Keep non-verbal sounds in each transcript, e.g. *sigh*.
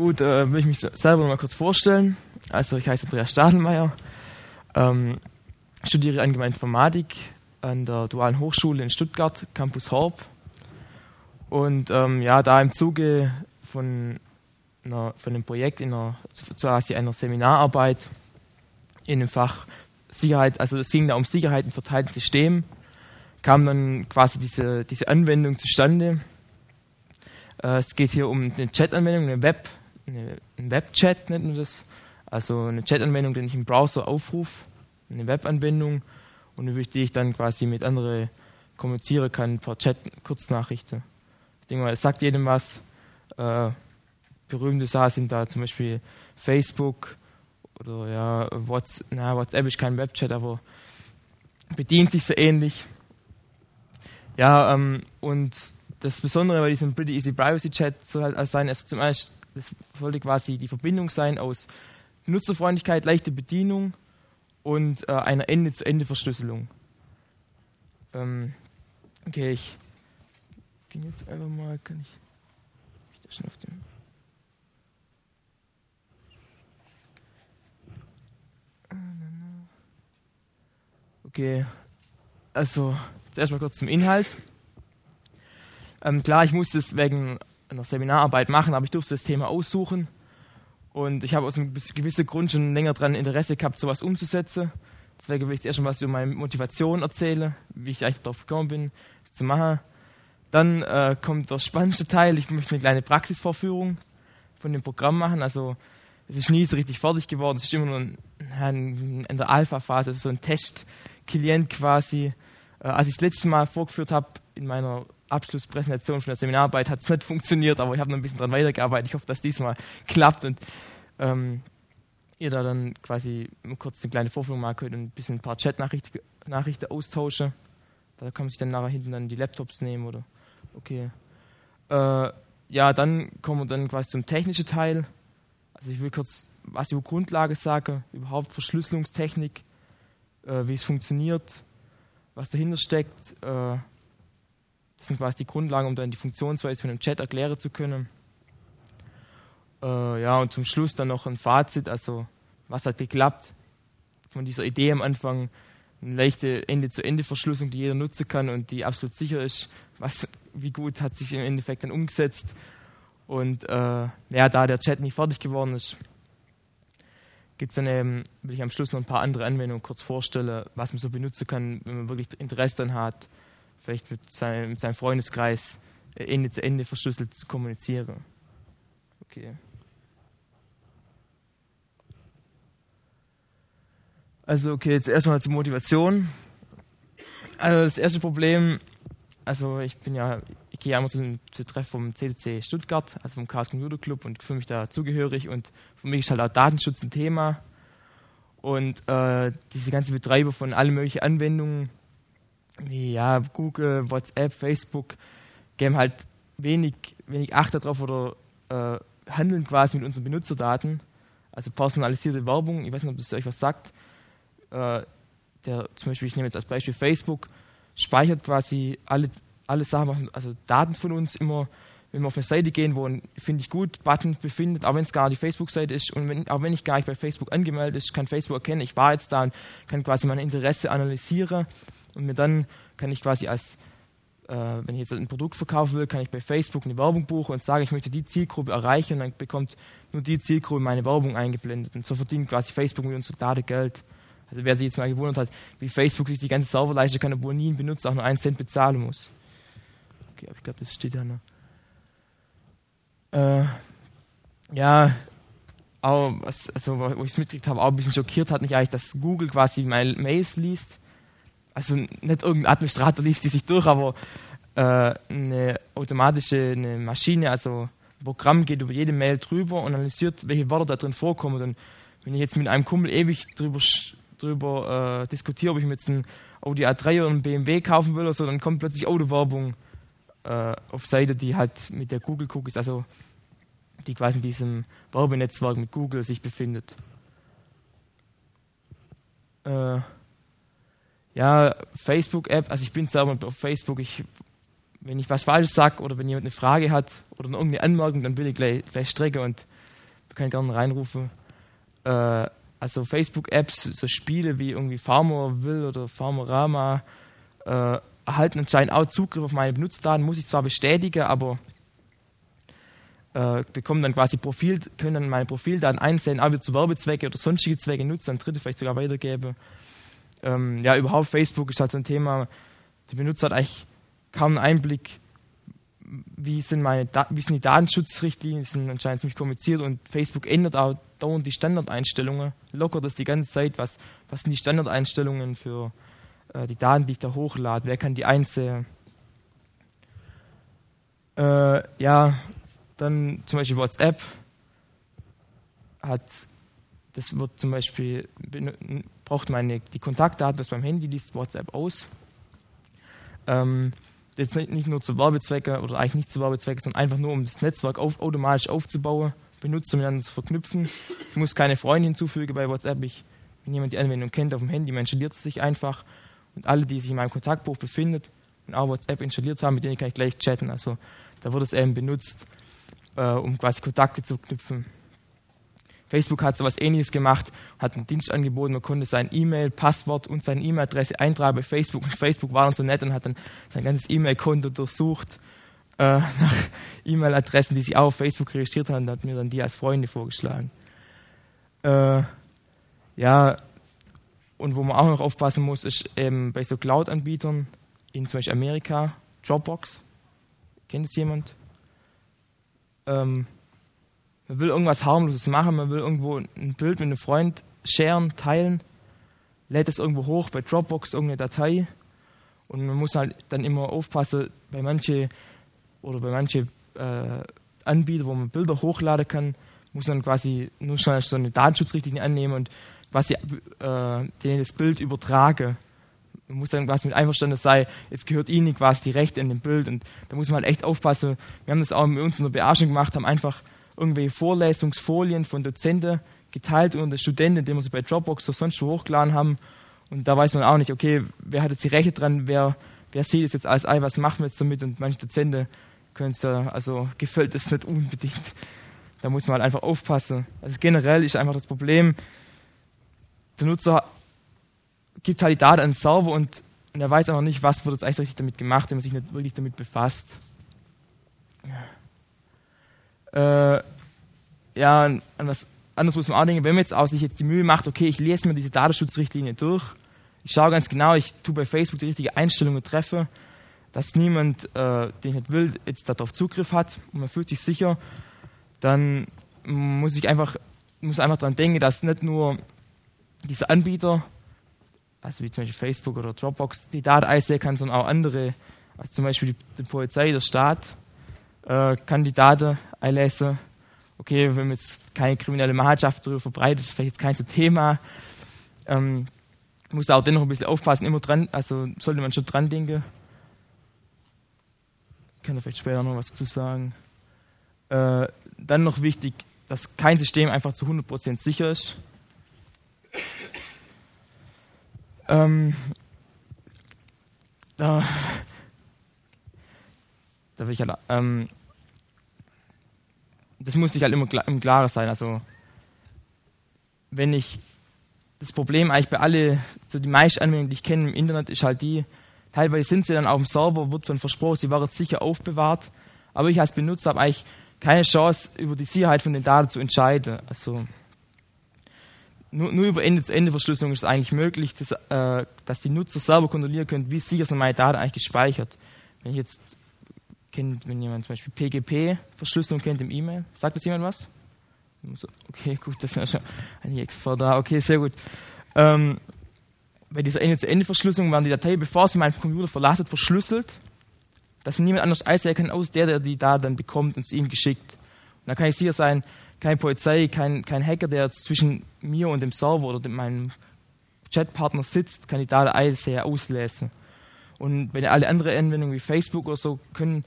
gut, äh, will ich mich selber mal kurz vorstellen. Also ich heiße Andreas Stadelmeier, ähm, studiere Allgemeine Informatik an der Dualen Hochschule in Stuttgart, Campus Horb. Und ähm, ja, da im Zuge von, einer, von einem Projekt, in einer, quasi einer Seminararbeit in dem Fach Sicherheit, also es ging da um Sicherheit in verteilten Systemen, kam dann quasi diese, diese Anwendung zustande. Äh, es geht hier um eine Chat-Anwendung, eine Web, eine, ein Web-Chat nennt man das. Also eine Chat-Anwendung, die ich im Browser aufrufe, eine Web-Anwendung und über die ich dann quasi mit anderen kommunizieren kann per Chat-Kurznachrichten. Ich denke mal, es sagt jedem was. Äh, berühmte Sachen sind da zum Beispiel Facebook oder ja, WhatsApp, na, WhatsApp ist kein Webchat, aber bedient sich so ähnlich. Ja, ähm, und das Besondere bei diesem Pretty Easy Privacy Chat soll halt sein, also zum einen, das sollte quasi die Verbindung sein aus Nutzerfreundlichkeit, leichte Bedienung und äh, einer Ende-zu-Ende-Verschlüsselung. Ähm, okay, ich gehe jetzt einfach mal, kann ich, ich da schon auf dem Okay, also zuerst mal kurz zum Inhalt. Ähm, klar, ich musste es wegen einer Seminararbeit machen, aber ich durfte das Thema aussuchen. Und ich habe aus einem gewissen Grund schon länger daran Interesse gehabt, sowas umzusetzen. Deswegen will ich erst mal was über meine Motivation erzählen, wie ich eigentlich darauf gekommen bin, das zu machen. Dann äh, kommt der spannendste Teil. Ich möchte eine kleine Praxisvorführung von dem Programm machen. Also es ist nie so richtig fertig geworden. Es ist immer nur ein, in der Alpha-Phase, also so ein Test-Klient quasi. Äh, als ich das letzte Mal vorgeführt habe in meiner Abschlusspräsentation von der Seminararbeit hat es nicht funktioniert, aber ich habe noch ein bisschen daran weitergearbeitet. Ich hoffe, dass diesmal klappt und ähm, ihr da dann quasi kurz eine kleine Vorführung machen könnt und ein bisschen ein paar Chat-Nachrichten Nachrichten austauschen. Da kann man sich dann nachher hinten dann die Laptops nehmen oder okay. Äh, ja, dann kommen wir dann quasi zum technischen Teil. Also ich will kurz was über Grundlage sagen, überhaupt Verschlüsselungstechnik, äh, wie es funktioniert, was dahinter steckt. Äh, das sind quasi die Grundlagen, um dann die Funktionsweise von dem Chat erklären zu können. Äh, ja, und zum Schluss dann noch ein Fazit, also was hat geklappt von dieser Idee am Anfang, eine leichte Ende-zu-Ende-Verschlüsselung, die jeder nutzen kann und die absolut sicher ist, was, wie gut hat sich im Endeffekt dann umgesetzt. Und äh, ja, da der Chat nicht fertig geworden ist, gibt es dann eben, will ich am Schluss noch ein paar andere Anwendungen kurz vorstellen, was man so benutzen kann, wenn man wirklich Interesse daran hat, vielleicht mit seinem, mit seinem Freundeskreis äh, Ende zu Ende verschlüsselt zu kommunizieren. Okay. Also, okay, jetzt erstmal zur Motivation. Also, das erste Problem, also ich bin ja, ich gehe ja immer zu, zu Treffen vom CCC Stuttgart, also vom Chaos Computer Club und fühle mich da zugehörig und für mich ist halt auch Datenschutz ein Thema. Und äh, diese ganze Betreiber von allen möglichen Anwendungen, ja, Google, WhatsApp, Facebook, geben halt wenig, wenig Acht darauf oder äh, handeln quasi mit unseren Benutzerdaten. Also personalisierte Werbung, ich weiß nicht, ob das euch was sagt. Äh, der, zum Beispiel, ich nehme jetzt als Beispiel Facebook, speichert quasi alle, alle Sachen, also Daten von uns immer, wenn wir auf eine Seite gehen, wo ein, finde ich gut, Button befindet, auch wenn es gar die Facebook-Seite ist und wenn, auch wenn ich gar nicht bei Facebook angemeldet ist, kann Facebook erkennen, ich war jetzt da und kann quasi mein Interesse analysieren und mir dann kann ich quasi als, äh, wenn ich jetzt ein Produkt verkaufen will, kann ich bei Facebook eine Werbung buchen und sagen, ich möchte die Zielgruppe erreichen und dann bekommt nur die Zielgruppe meine Werbung eingeblendet. Und so verdient quasi Facebook mit unserer Daten Geld. Also wer sich jetzt mal gewundert hat, wie Facebook sich die ganze Server leisten kann, obwohl nie ein Benutzer auch nur einen Cent bezahlen muss. Okay, aber ich glaube, das steht da noch. Äh, ja, auch, also, wo ich es mitgekriegt habe, auch ein bisschen schockiert hat mich eigentlich, dass Google quasi meine Mails liest also nicht irgendein Administrator liest die sich durch, aber äh, eine automatische eine Maschine, also ein Programm geht über jede Mail drüber und analysiert, welche Wörter da drin vorkommen. Und wenn ich jetzt mit einem Kumpel ewig drüber, drüber äh, diskutiere, ob ich mir jetzt ein Audi A3 oder ein BMW kaufen will oder so, dann kommt plötzlich Autowerbung äh, auf Seite, die halt mit der Google Cookies, also die quasi in diesem Werbenetzwerk mit Google sich befindet. Äh, ja, Facebook-App, also ich bin selber auf Facebook, ich, wenn ich was Falsches sage oder wenn jemand eine Frage hat oder irgendeine Anmerkung, dann will ich gleich, gleich strecken und kann gerne reinrufen. Äh, also Facebook-Apps, so Spiele wie irgendwie Farmerville oder Farmerama, äh, erhalten anscheinend auch Zugriff auf meine Benutzerdaten, muss ich zwar bestätigen, aber äh, bekommen dann quasi Profil, können dann meine Profildaten einsehen, auch wieder zu Werbezwecke oder sonstige Zwecke nutzen, an Dritte vielleicht sogar weitergeben. Ähm, ja, überhaupt Facebook ist halt so ein Thema, der Benutzer hat eigentlich kaum einen Einblick, wie sind, meine, wie sind die Datenschutzrichtlinien, die sind anscheinend ziemlich kompliziert und Facebook ändert auch dauernd die Standardeinstellungen, lockert das die ganze Zeit, was, was sind die Standardeinstellungen für äh, die Daten, die ich da hochlade, wer kann die einsehen. Äh, ja, dann zum Beispiel WhatsApp hat, das wird zum Beispiel, braucht meine, die Kontaktdaten, das beim Handy liest WhatsApp aus. Ähm, jetzt nicht nur zu Werbezwecken oder eigentlich nicht zu Werbezwecken, sondern einfach nur um das Netzwerk auf, automatisch aufzubauen, Benutzer miteinander zu verknüpfen. Ich muss keine Freunde hinzufügen bei WhatsApp. Ich, wenn jemand die Anwendung kennt auf dem Handy, man installiert es sich einfach und alle, die sich in meinem Kontaktbuch befinden und auch WhatsApp installiert haben, mit denen kann ich gleich chatten. Also da wird es eben benutzt äh, um quasi Kontakte zu knüpfen. Facebook hat so etwas ähnliches gemacht, hat einen Dienst angeboten, man konnte sein E-Mail, Passwort und seine E-Mail-Adresse eintragen bei Facebook und Facebook war dann so nett und hat dann sein ganzes E-Mail-Konto durchsucht äh, *laughs* nach E-Mail-Adressen, die sich auch auf Facebook registriert haben und hat mir dann die als Freunde vorgeschlagen. Äh, ja, und wo man auch noch aufpassen muss, ist eben bei so Cloud-Anbietern in zum Beispiel Amerika, Dropbox. Kennt es jemand? ähm, man will irgendwas harmloses machen, man will irgendwo ein Bild mit einem Freund sharen, teilen, lädt es irgendwo hoch bei Dropbox irgendeine Datei und man muss halt dann immer aufpassen, bei manche oder bei manche äh, Anbieter, wo man Bilder hochladen kann, muss man quasi nur schnell so eine Datenschutzrichtlinie annehmen und quasi äh, denen das Bild übertragen. Man muss dann quasi mit einverstanden sein, es gehört ihnen quasi die Rechte an dem Bild und da muss man halt echt aufpassen. Wir haben das auch mit uns in der Bearschung gemacht, haben einfach irgendwelche Vorlesungsfolien von Dozenten geteilt unter Studenten, indem wir sie bei Dropbox oder sonst wo hochgeladen haben. Und da weiß man auch nicht, okay, wer hat jetzt die Rechte dran, wer, wer sieht es jetzt als Ei, was machen wir jetzt damit? Und manche Dozenten können es da, also gefällt es nicht unbedingt. Da muss man halt einfach aufpassen. Also generell ist einfach das Problem, der Nutzer gibt halt die Daten an den Server und, und er weiß noch nicht, was wird jetzt eigentlich richtig damit gemacht, wenn man sich nicht wirklich damit befasst. Äh, ja, an was anderes muss man auch denken, wenn man jetzt auch sich jetzt die Mühe macht, okay, ich lese mir diese Datenschutzrichtlinie durch, ich schaue ganz genau, ich tue bei Facebook die richtige Einstellungen treffe, dass niemand, äh, den ich nicht will, jetzt darauf Zugriff hat und man fühlt sich sicher, dann muss ich einfach, muss einfach daran denken, dass nicht nur dieser Anbieter also wie zum Beispiel Facebook oder Dropbox, die Daten einsehen kann, sondern auch andere, also zum Beispiel die, die Polizei, der Staat, äh, kann die Daten einlesen. Okay, wenn man jetzt keine kriminelle Machtschaft darüber verbreitet, ist vielleicht jetzt kein Thema. Ähm, muss auch dennoch ein bisschen aufpassen, immer dran, also sollte man schon dran denken. Ich kann da vielleicht später noch was dazu sagen. Äh, dann noch wichtig, dass kein System einfach zu 100% sicher ist. Ähm, da, da will ich halt, ähm, das muss sich halt immer im Klaren sein. Also, wenn ich das Problem eigentlich bei alle, so die meisten Anwendungen, die ich kenne im Internet, ist halt die, teilweise sind sie dann auf dem Server, wird von versprochen, sie werden sicher aufbewahrt, aber ich als Benutzer habe eigentlich keine Chance, über die Sicherheit von den Daten zu entscheiden. Also, nur, nur über Ende-zu-Ende-Verschlüsselung ist es eigentlich möglich, dass, äh, dass die Nutzer selber kontrollieren können, wie sicher sind meine Daten eigentlich gespeichert. Wenn ich jetzt kennt, wenn jemand zum Beispiel PGP-Verschlüsselung kennt im E-Mail, sagt das jemand was? Okay, gut, das ist schon ein extra da. Okay, sehr gut. Ähm, bei dieser Ende-zu-Ende-Verschlüsselung werden die Dateien, bevor sie meinen Computer verlassen, verschlüsselt, dass niemand anders einsehen kann, aus der, der die Daten dann bekommt und zu ihm geschickt. Und da kann ich sicher sein, keine Polizei, kein, kein Hacker, der zwischen mir und dem Server oder dem, meinem Chatpartner sitzt, kann die Daten sehr auslesen. Und wenn alle andere Anwendungen wie Facebook oder so können,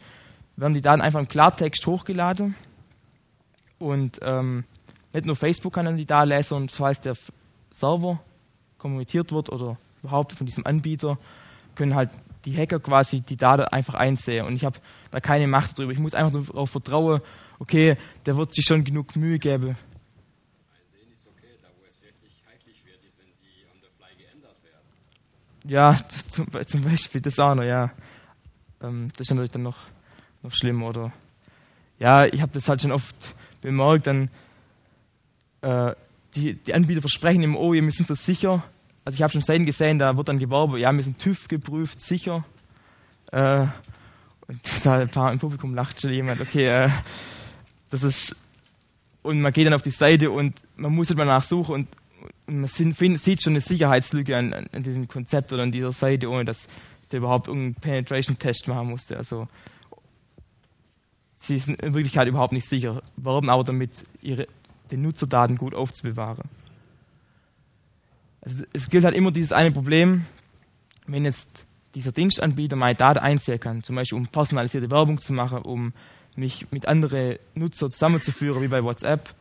werden die Daten einfach im Klartext hochgeladen. Und ähm, nicht nur Facebook kann dann die Daten lesen, und falls der Server kommuniziert wird oder überhaupt von diesem Anbieter, können halt die Hacker quasi die Daten einfach einsehen. Und ich habe da keine Macht drüber. Ich muss einfach darauf vertrauen, okay, der wird sich schon genug Mühe geben, ja, *laughs* zum, zum Beispiel das auch noch, ja. Ähm, das ist natürlich dann noch, noch schlimmer, oder? Ja, ich habe das halt schon oft bemerkt, dann äh, die, die Anbieter versprechen immer, oh, wir sind so sicher. Also ich habe schon Seiten gesehen, da wird dann geworben, ja, wir sind TÜV geprüft, sicher. Äh, und *laughs* da ein paar im Publikum lacht schon jemand, okay, äh, das ist, und man geht dann auf die Seite und man muss halt mal nachsuchen und man sieht schon eine Sicherheitslücke an, an, diesem Konzept oder an dieser Seite, ohne dass der überhaupt irgendeinen Penetration-Test machen musste. Also sie sind in Wirklichkeit überhaupt nicht sicher, werben aber damit, ihre, den Nutzerdaten gut aufzubewahren. Also es gilt halt immer dieses eine Problem, wenn jetzt dieser Dienstanbieter meine Daten einsehen kann, zum Beispiel um personalisierte Werbung zu machen, um mich mit anderen Nutzern zusammenzuführen, wie bei WhatsApp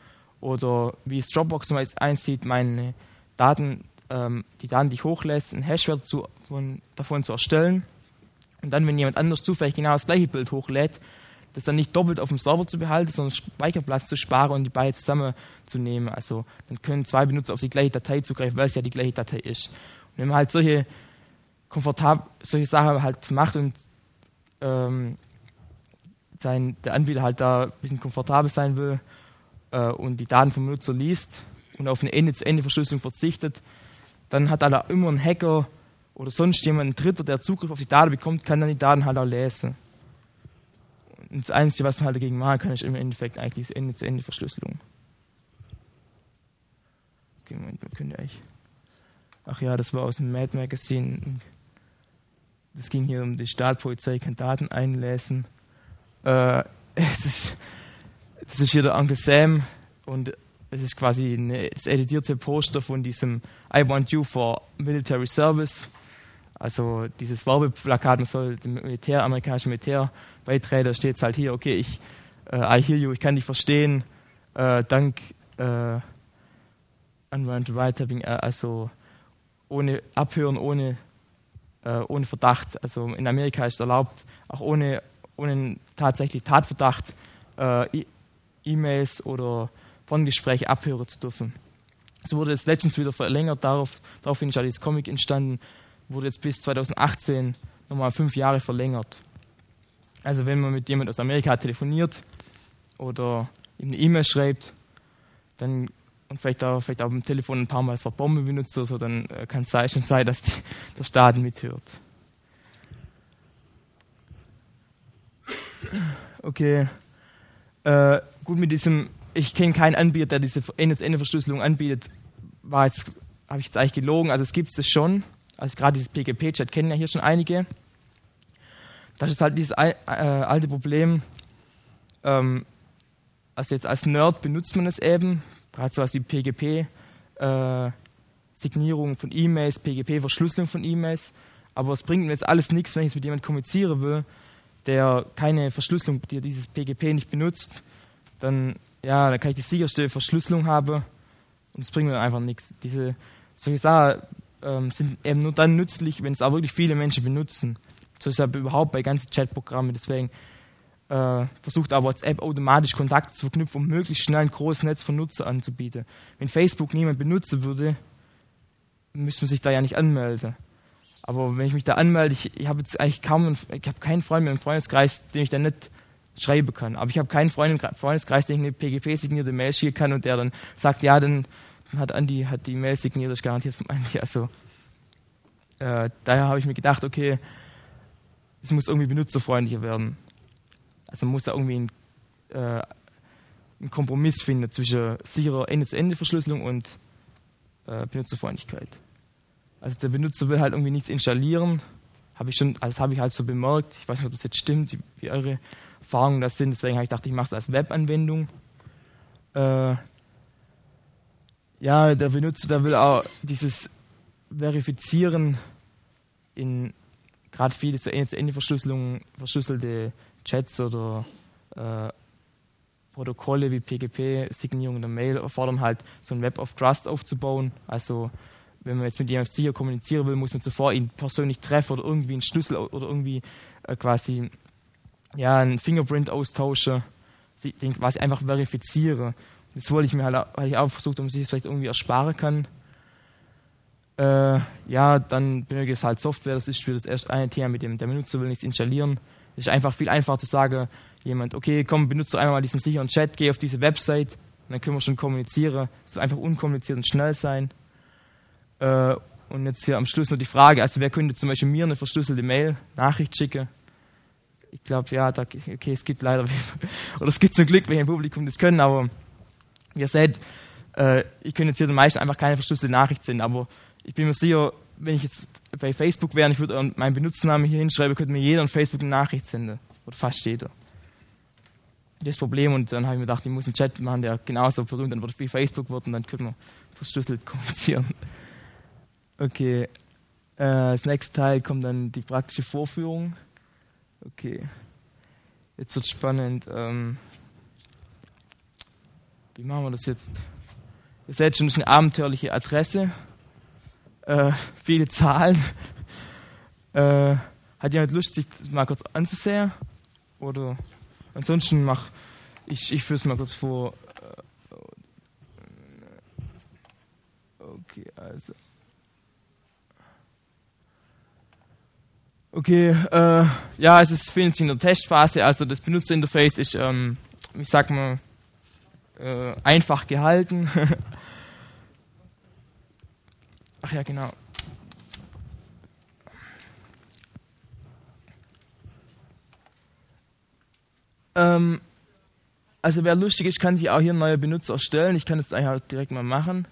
oder wie es Dropbox zum Beispiel einsieht, meine Daten, ähm, die Daten, die ich hochlässt, einen Hashwert zu, von, davon zu erstellen. Und dann, wenn jemand anders zufällig genau das gleiche Bild hochlädt, das dann nicht doppelt auf dem Server zu behalten, sondern Speicherplatz zu sparen und die beiden zusammenzunehmen. Also dann können zwei Benutzer auf die gleiche Datei zugreifen, weil es ja die gleiche Datei ist. Und wenn man halt solche komfortabel solche Sachen halt macht und ähm, sein, der Anbieter halt da ein bisschen komfortabel sein will äh, und die Daten vom Nutzer liest und auf eine Ende-zu-Ende-Verschlüsselung verzichtet, dann hat da immer ein Hacker oder sonst jemand, ein Dritter, der Zugriff auf die Daten bekommt, kann dann die Daten halt auch lesen. Und das Einzige, was man halt dagegen machen kann, ist im Endeffekt eigentlich diese Ende-zu-Ende-Verschlüsselung. Okay, Moment, wir können ja eigentlich. Ach ja, das war aus dem Mad Magazine. Das ging hier um die Staatspolizei, kann Daten einlesen. Äh, *laughs* das, ist, das ist hier der Uncle Sam und es ist quasi eine, das editierte Poster von diesem I Want You for Military Service. Also dieses Werbeplakat, man soll dem Militär, amerikanischen Militär beitreten, da steht es halt hier, okay, ich, uh, I hear you, ich kann dich verstehen, uh, dank uh, Unwanted Wiretapping, also ohne Abhören, ohne äh, ohne Verdacht. Also in Amerika ist es erlaubt, auch ohne, ohne tatsächlich Tatverdacht äh, E-Mails oder Fondgespräche abhören zu dürfen. So wurde es letztens wieder verlängert, darauf, daraufhin ist ja dieses Comic entstanden, wurde jetzt bis 2018 nochmal fünf Jahre verlängert. Also wenn man mit jemand aus Amerika telefoniert oder ihm eine E-Mail schreibt, dann und vielleicht auch, vielleicht auch am Telefon ein paar Mal das Wort Bombe benutzt oder so, dann äh, kann es schon sein, dass die, *laughs* der Staat mithört. Okay. Äh, gut, mit diesem, ich kenne keinen Anbieter, der diese Ende-zu-Ende-Verschlüsselung anbietet, war jetzt, habe ich jetzt eigentlich gelogen. Also es gibt es schon. Also gerade dieses PGP-Chat kennen ja hier schon einige. Das ist halt dieses äh, alte Problem. Ähm, also jetzt als Nerd benutzt man es eben, gerade sowas wie PGP, äh, Signierung von E-Mails, PGP, Verschlüsselung von E-Mails. Aber es bringt mir jetzt alles nichts, wenn ich mit jemandem kommunizieren will, der keine Verschlüsselung, der dieses PGP nicht benutzt, dann, ja, dann kann ich die sicherste Verschlüsselung haben und es bringt mir einfach nichts. Diese solche Sachen ähm, sind eben nur dann nützlich, wenn es auch wirklich viele Menschen benutzen. So ist es überhaupt bei ganzen Chatprogrammen. Deswegen äh, versucht aber WhatsApp automatisch Kontakte zu verknüpfen, um möglichst schnell ein großes Netz von Nutzer anzubieten. Wenn Facebook niemand benutzen würde, müsste man sich da ja nicht anmelden. Aber wenn ich mich da anmelde, ich, ich habe jetzt eigentlich kaum, ich habe keinen Freund mehr im Freundeskreis, den ich dann nicht schreiben kann. Aber ich habe keinen Freund im Freundeskreis, den ich eine PGP-signierte Mail schicken kann und der dann sagt, ja, dann hat Andi hat die Mail signiert, das ist garantiert von Andi. Also äh, daher habe ich mir gedacht, okay, es muss irgendwie benutzerfreundlicher werden. Also man muss da irgendwie einen, äh, einen Kompromiss finden zwischen sicherer Ende-zu-Ende-Verschlüsselung und äh, Benutzerfreundlichkeit. Also der Benutzer will halt irgendwie nichts installieren, habe ich schon, also das habe ich halt so bemerkt. Ich weiß nicht, ob das jetzt stimmt, wie eure Erfahrungen das sind. Deswegen habe ich gedacht, ich mache es als Webanwendung. Äh, ja, der Benutzer, der will auch dieses Verifizieren in gerade viele so Ende-zu-Ende-Verschlüsselungen, verschlüsselte Chats oder äh, Protokolle wie PGP-Signierung oder Mail erfordern halt so ein Web of Trust aufzubauen. Also wenn man jetzt mit jemandem sicher kommunizieren will, muss man zuvor ihn persönlich treffen oder irgendwie einen Schlüssel oder irgendwie äh, quasi ja, einen Fingerprint austauschen, den quasi einfach verifizieren. Das wollte ich mir halt, halt ich auch versucht, man sich das vielleicht irgendwie ersparen kann. Äh, ja, dann benötigt es halt Software. Das ist für das erste eine Thema, mit dem der Benutzer will nichts installieren. Es ist einfach viel einfacher zu sagen, jemand, okay, komm, benutze einmal mal diesen sicheren Chat, geh auf diese Website, dann können wir schon kommunizieren. Es soll einfach unkompliziert und schnell sein. Äh, und jetzt hier am Schluss noch die Frage, also wer könnte zum Beispiel mir eine verschlüsselte Mail, Nachricht schicken? Ich glaube, ja, da, okay, es gibt leider, *laughs* oder es gibt zum Glück welche im Publikum, das können, aber wie ihr seht, äh, ich könnte jetzt hier den meisten einfach keine verschlüsselte Nachricht senden, aber ich bin mir sicher, wenn ich jetzt bei Facebook wäre und ich würde meinen Benutzernamen hier hinschreiben, könnte mir jeder an Facebook eine Nachricht senden. Oder fast jeder. Das Problem, und dann habe ich mir gedacht, ich muss einen Chat machen, der genauso berühmt wird wie Facebook wird und dann könnte man verschlüsselt *laughs* kommunizieren. Okay. Äh, das nächste Teil kommt dann die praktische Vorführung. Okay. Jetzt wird spannend. Ähm, wie machen wir das jetzt? Ihr seht schon, das ist eine abenteuerliche Adresse äh, viele Zahlen. *laughs* Äh, hat jemand Lust, sich das mal kurz anzusehen? Oder ansonsten mach ich, ich führe es mal kurz vor. Äh, okay, also. Okay, äh, ja, es ist findet sich in der Testphase, also das Benutzerinterface ist, ähm, ich sag mal, äh, einfach gehalten. *laughs* Ach ja, genau. Ähm, also wer lustig ist, kann sich auch hier neue Benutzer erstellen. Ich kann das eigentlich auch direkt mal machen.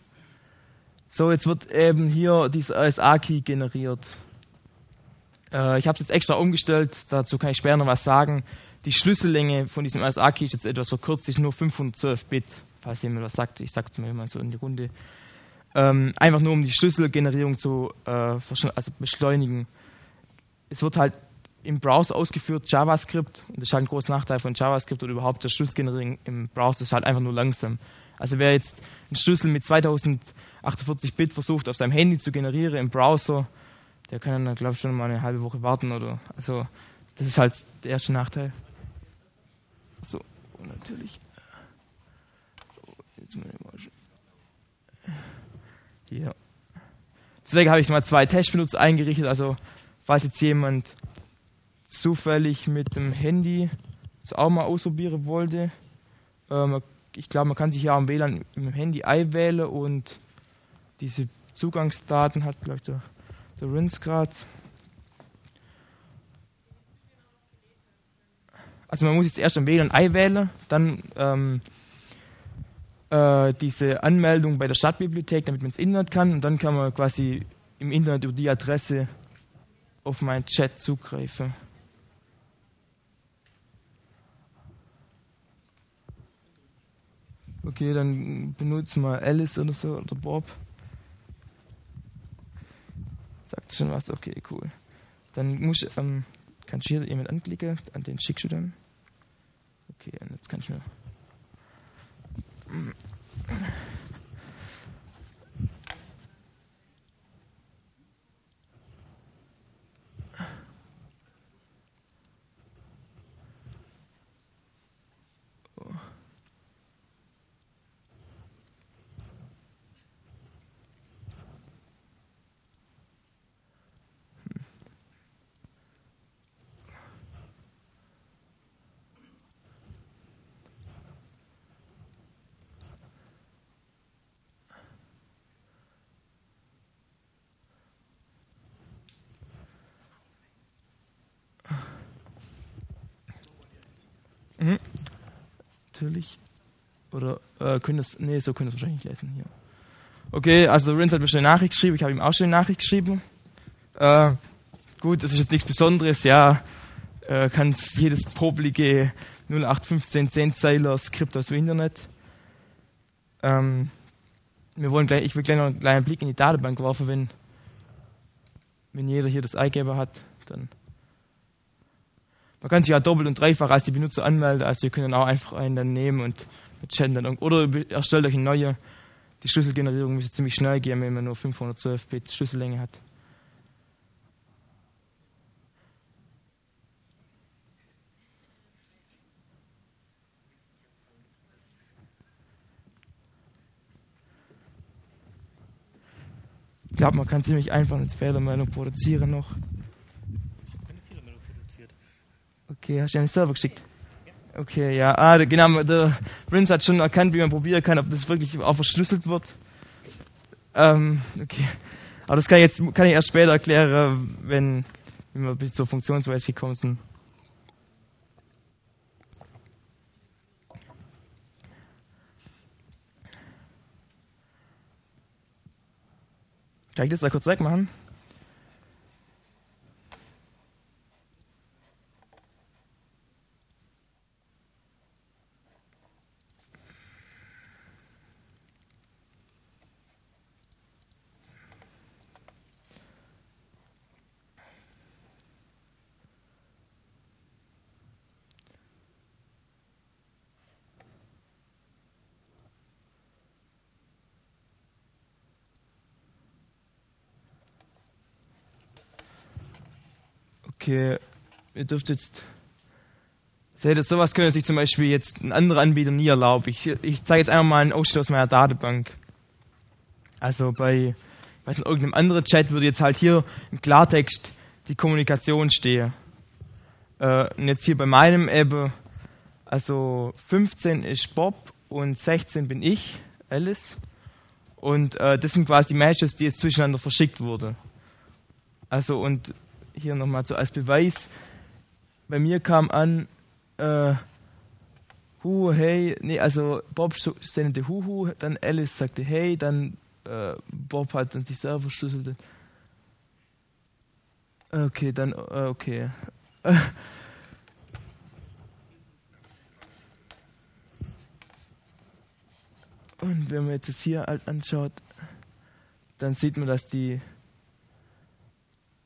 So, jetzt wird eben hier dieser RSA-Key generiert. Äh, ich habe es jetzt extra umgestellt, dazu kann ich später noch was sagen. Die Schlüssellänge von diesem RSA-Key ist jetzt etwas verkürzt, ist nur 512 Bit, falls jemand was sagt. Ich sage es mir mal so in die Runde ähm, einfach nur um die Schlüsselgenerierung zu äh, also beschleunigen. Es wird halt im Browser ausgeführt, JavaScript, und das ist halt ein großer Nachteil von JavaScript oder überhaupt der Schlüsselgenerierung im Browser ist halt einfach nur langsam. Also wer jetzt einen Schlüssel mit 2048 Bit versucht auf seinem Handy zu generieren im Browser, der kann dann glaube ich schon mal eine halbe Woche warten oder also das ist halt der erste Nachteil. So, und natürlich. Jetzt mal hier. Deswegen habe ich mal zwei Testbenutzer eingerichtet. Also, falls jetzt jemand zufällig mit dem Handy das auch mal ausprobieren wollte, ähm, ich glaube, man kann sich ja am WLAN dem Handy einwählen und diese Zugangsdaten hat, glaube ich, der, der Rins gerade. Also man muss jetzt erst am WLAN einwählen, dann ähm, äh, diese Anmeldung bei der Stadtbibliothek, damit man ins Internet kann. Und dann kann man quasi im Internet über die Adresse auf meinen Chat zugreifen. Okay, dann benutzen wir Alice oder so oder Bob. Sagt schon was? Okay, cool. Dann muss ich, ähm, kannst du hier jemand anklicken, an den schickst du dann. Okay, und jetzt kann ich mir Mhm. Natürlich. Oder äh, können das. Nee, so können das wahrscheinlich nicht lesen hier. Okay, also Rins hat mir schon eine Nachricht geschrieben, ich habe ihm auch schon eine Nachricht geschrieben. Äh, gut, das ist jetzt nichts Besonderes, ja. Äh, kann jedes poplige 0815 10 Zeiler Skript aus dem Internet. Ähm, wir wollen gleich, ich will gleich noch einen kleinen Blick in die Datenbank werfen, wenn, wenn jeder hier das Eingeber hat, dann man kann sich ja doppelt und dreifach als die Benutzer anmelden, also ihr könnt dann auch einfach einen dann nehmen und mit dann oder erstellt euch eine neue. Die Schlüsselgenerierung müsste ziemlich schnell gehen, wenn man nur 512 Bit Schlüssellänge hat. glaube, man kann ziemlich einfach eine Fehlermeldung produzieren noch. Ich habe keine Fehlermeldung produziert. Okay, hast du eine Server geschickt? Okay, ja. Ah, genau, der Prince hat schon erkannt, wie man probieren kann, ob das wirklich auch verschlüsselt wird. Ähm, okay. Aber das kann ich jetzt kann ich erst später erklären, wenn, wenn wir bis zur Funktionsweise gekommen sind. Kann ich das da kurz wegmachen? Okay, ihr dürft jetzt. Seht ihr, sowas könnte sich zum Beispiel jetzt ein anderer Anbieter nie erlauben. Ich, ich zeige jetzt einfach mal einen Ausschnitt aus meiner Datenbank. Also bei, weiß nicht, irgendeinem anderen Chat würde jetzt halt hier im Klartext die Kommunikation stehen. Äh, und jetzt hier bei meinem eben, also 15 ist Bob und 16 bin ich, Alice. Und äh, das sind quasi die Matches, die jetzt zwischeneinander verschickt wurden. Also und hier nochmal so als Beweis. Bei mir kam an, äh, Hu, hey, nee, also Bob sendete Huhu, dann Alice sagte hey, dann äh, Bob hat dann sich selber verschlüsselt. Okay, dann, äh, okay. *laughs* Und wenn man jetzt das hier halt anschaut, dann sieht man, dass die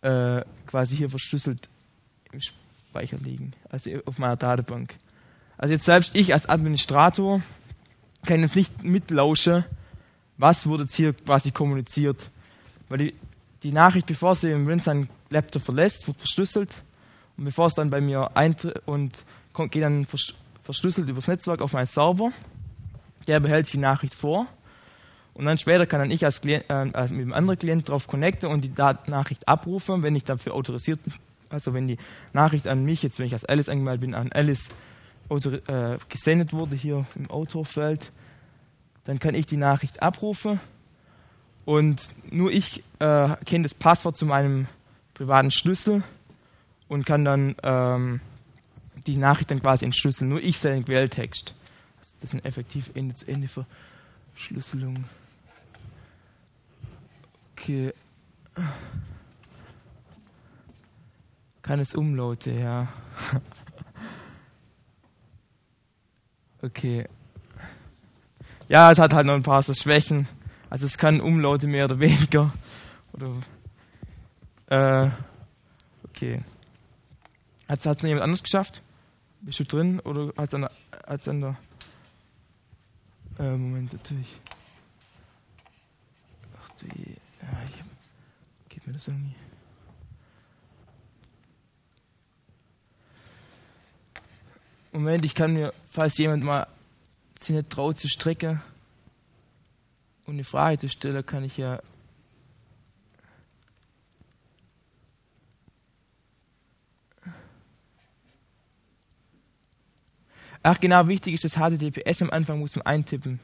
äh, quasi hier verschlüsselt im Speicher liegen, also auf meiner Datenbank. Also jetzt selbst ich als Administrator kann jetzt nicht mitlauschen, was wurde jetzt hier quasi kommuniziert. Weil die, die Nachricht, bevor sie im Win seinen Laptop verlässt, wird verschlüsselt. Und bevor es dann bei mir eintritt und geht dann verschlüsselt übers Netzwerk auf meinen Server. Der behält die Nachricht vor und dann später kann dann ich als Klient, äh, mit einem anderen Klient darauf connecten und die Nachricht abrufen, wenn ich dafür autorisiert bin. Also wenn die Nachricht an mich, jetzt wenn ich als Alice angemeldet bin, an Alice äh, gesendet wurde hier im Autorfeld, dann kann ich die Nachricht abrufen und nur ich äh, kenne das Passwort zu meinem privaten Schlüssel und kann dann ähm, die Nachricht dann quasi entschlüsseln. Nur ich sehe den Quelltext. Also das sind effektiv Ende zu Ende Verschlüsselung. Okay. Kann es umlaute, ja. okay. Ja, es hat halt noch ein paar so Schwächen. Also es kann Umlaute mehr oder weniger. Oder äh, okay. Hat es noch jemand anders geschafft? Bist du drin oder hat es an, an der äh, Moment natürlich. Ach du je. Ja, ich geht mir das irgendwie. Moment, ich kann mir, falls jemand mal sich nicht traut zu strecken und eine Frage zu stellen, kann ich ja Ach genau, wichtig ist das HTTPS am Anfang muss man eintippen.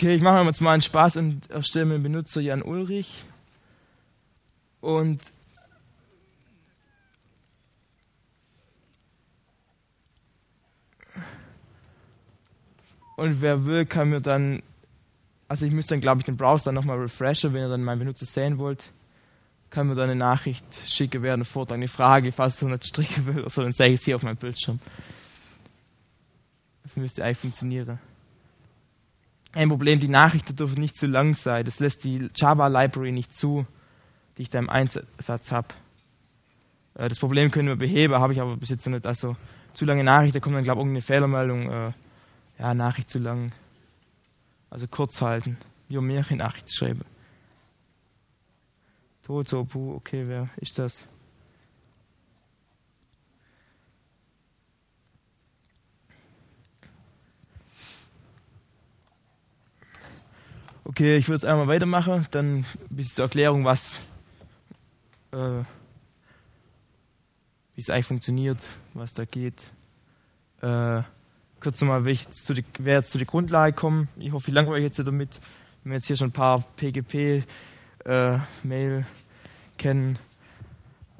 Okay, ich mache mir jetzt mal einen Spaß und erstelle mir den Benutzer Jan Ulrich. Und und wer will, kann mir dann, also ich müsste dann, glaube ich, den Browser nochmal refreshen, wenn ihr dann meinen Benutzer sehen wollt, kann mir dann eine Nachricht schicken während der Vortrag, eine Frage, falls er nicht stricken will, also dann zeige ich es hier auf meinem Bildschirm. Das müsste eigentlich funktionieren. Ein Problem, die Nachrichten dürfen nicht zu lang sein. Das lässt die Java Library nicht zu, die ich da im Einsatz habe. Äh, das Problem können wir beheben, habe ich aber bis jetzt noch nicht. Also zu lange Nachrichten, da kommt dann, glaube ich, irgendeine Fehlermeldung. Äh, ja, Nachricht zu lang, Also kurz halten, wie mehrere Nachrichten schreiben. Tot, so, puh, okay, wer ist das? Okay, ich würde es einmal weitermachen, dann bis zur Erklärung, was, äh, wie es eigentlich funktioniert, was da geht. Äh, kurz nochmal, wer jetzt zu der Grundlage kommen. Ich hoffe, ich langweile euch jetzt damit, wenn wir jetzt hier schon ein paar PGP-Mail äh, kennen.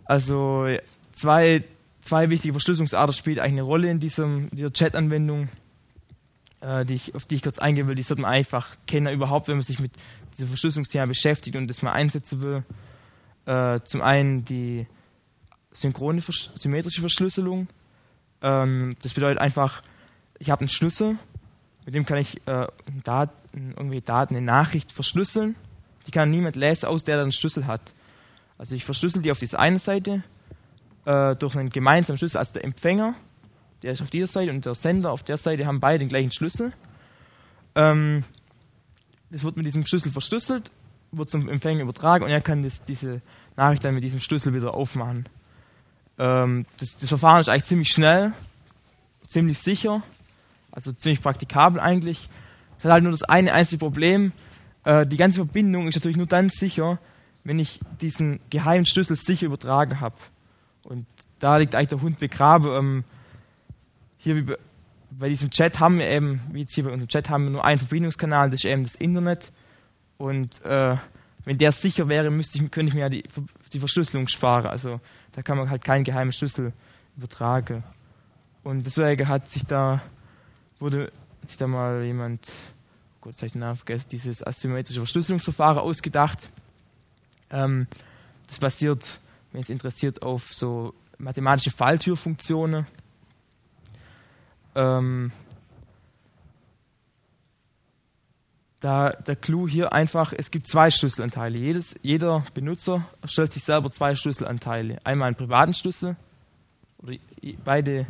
Also zwei, zwei wichtige Verschlüsselungsarten spielen eigentlich eine Rolle in diesem, dieser Chat-Anwendung äh, die ich, auf die ich kurz eingehen will, die sollte man einfach kennen, überhaupt, wenn man sich mit diesem Verschlüsselungsthema beschäftigt und das mal einsetzen will. Äh, zum einen die synchrone, symmetrische Verschlüsselung. Ähm, das bedeutet einfach, ich habe einen Schlüssel, mit dem kann ich äh, Daten, irgendwie Daten, eine Nachricht verschlüsseln. Die kann niemand lesen, aus der einen Schlüssel hat. Also ich verschlüssel die auf dieser einen Seite äh, durch einen gemeinsamen Schlüssel, also der Empfänger der ist auf dieser Seite und der Sender auf der Seite haben beide den gleichen Schlüssel. Ähm, das wird mit diesem Schlüssel verschlüsselt, wird zum Empfänger übertragen und er kann das, diese Nachricht dann mit diesem Schlüssel wieder aufmachen. Ähm, das, das, Verfahren ist eigentlich ziemlich schnell, ziemlich sicher, also ziemlich praktikabel eigentlich. Es hat halt nur das eine einzige Problem, äh, die ganze Verbindung ist natürlich nur dann sicher, wenn ich diesen geheimen Schlüssel sicher übertragen habe. Und da liegt eigentlich der Hund begraben. Ähm, hier bei diesem Chat haben wir eben, wie jetzt hier bei unserem Chat, haben wir nur einen Verbindungskanal, das ist eben das Internet. Und äh, wenn der sicher wäre, müsste ich, könnte ich mir ja die, die Verschlüsselung sparen. Also da kann man halt keinen geheimen Schlüssel übertragen. Und deswegen hat sich da, wurde sich da mal jemand, oh Gott, den Namen vergessen, dieses asymmetrische Verschlüsselungsverfahren ausgedacht. Ähm, das basiert, wenn es interessiert, auf so mathematische Falltürfunktionen. Ähm, da der Clou hier einfach, es gibt zwei Schlüsselanteile. Jedes, jeder Benutzer erstellt sich selber zwei Schlüsselanteile. Einmal einen privaten Schlüssel, oder beide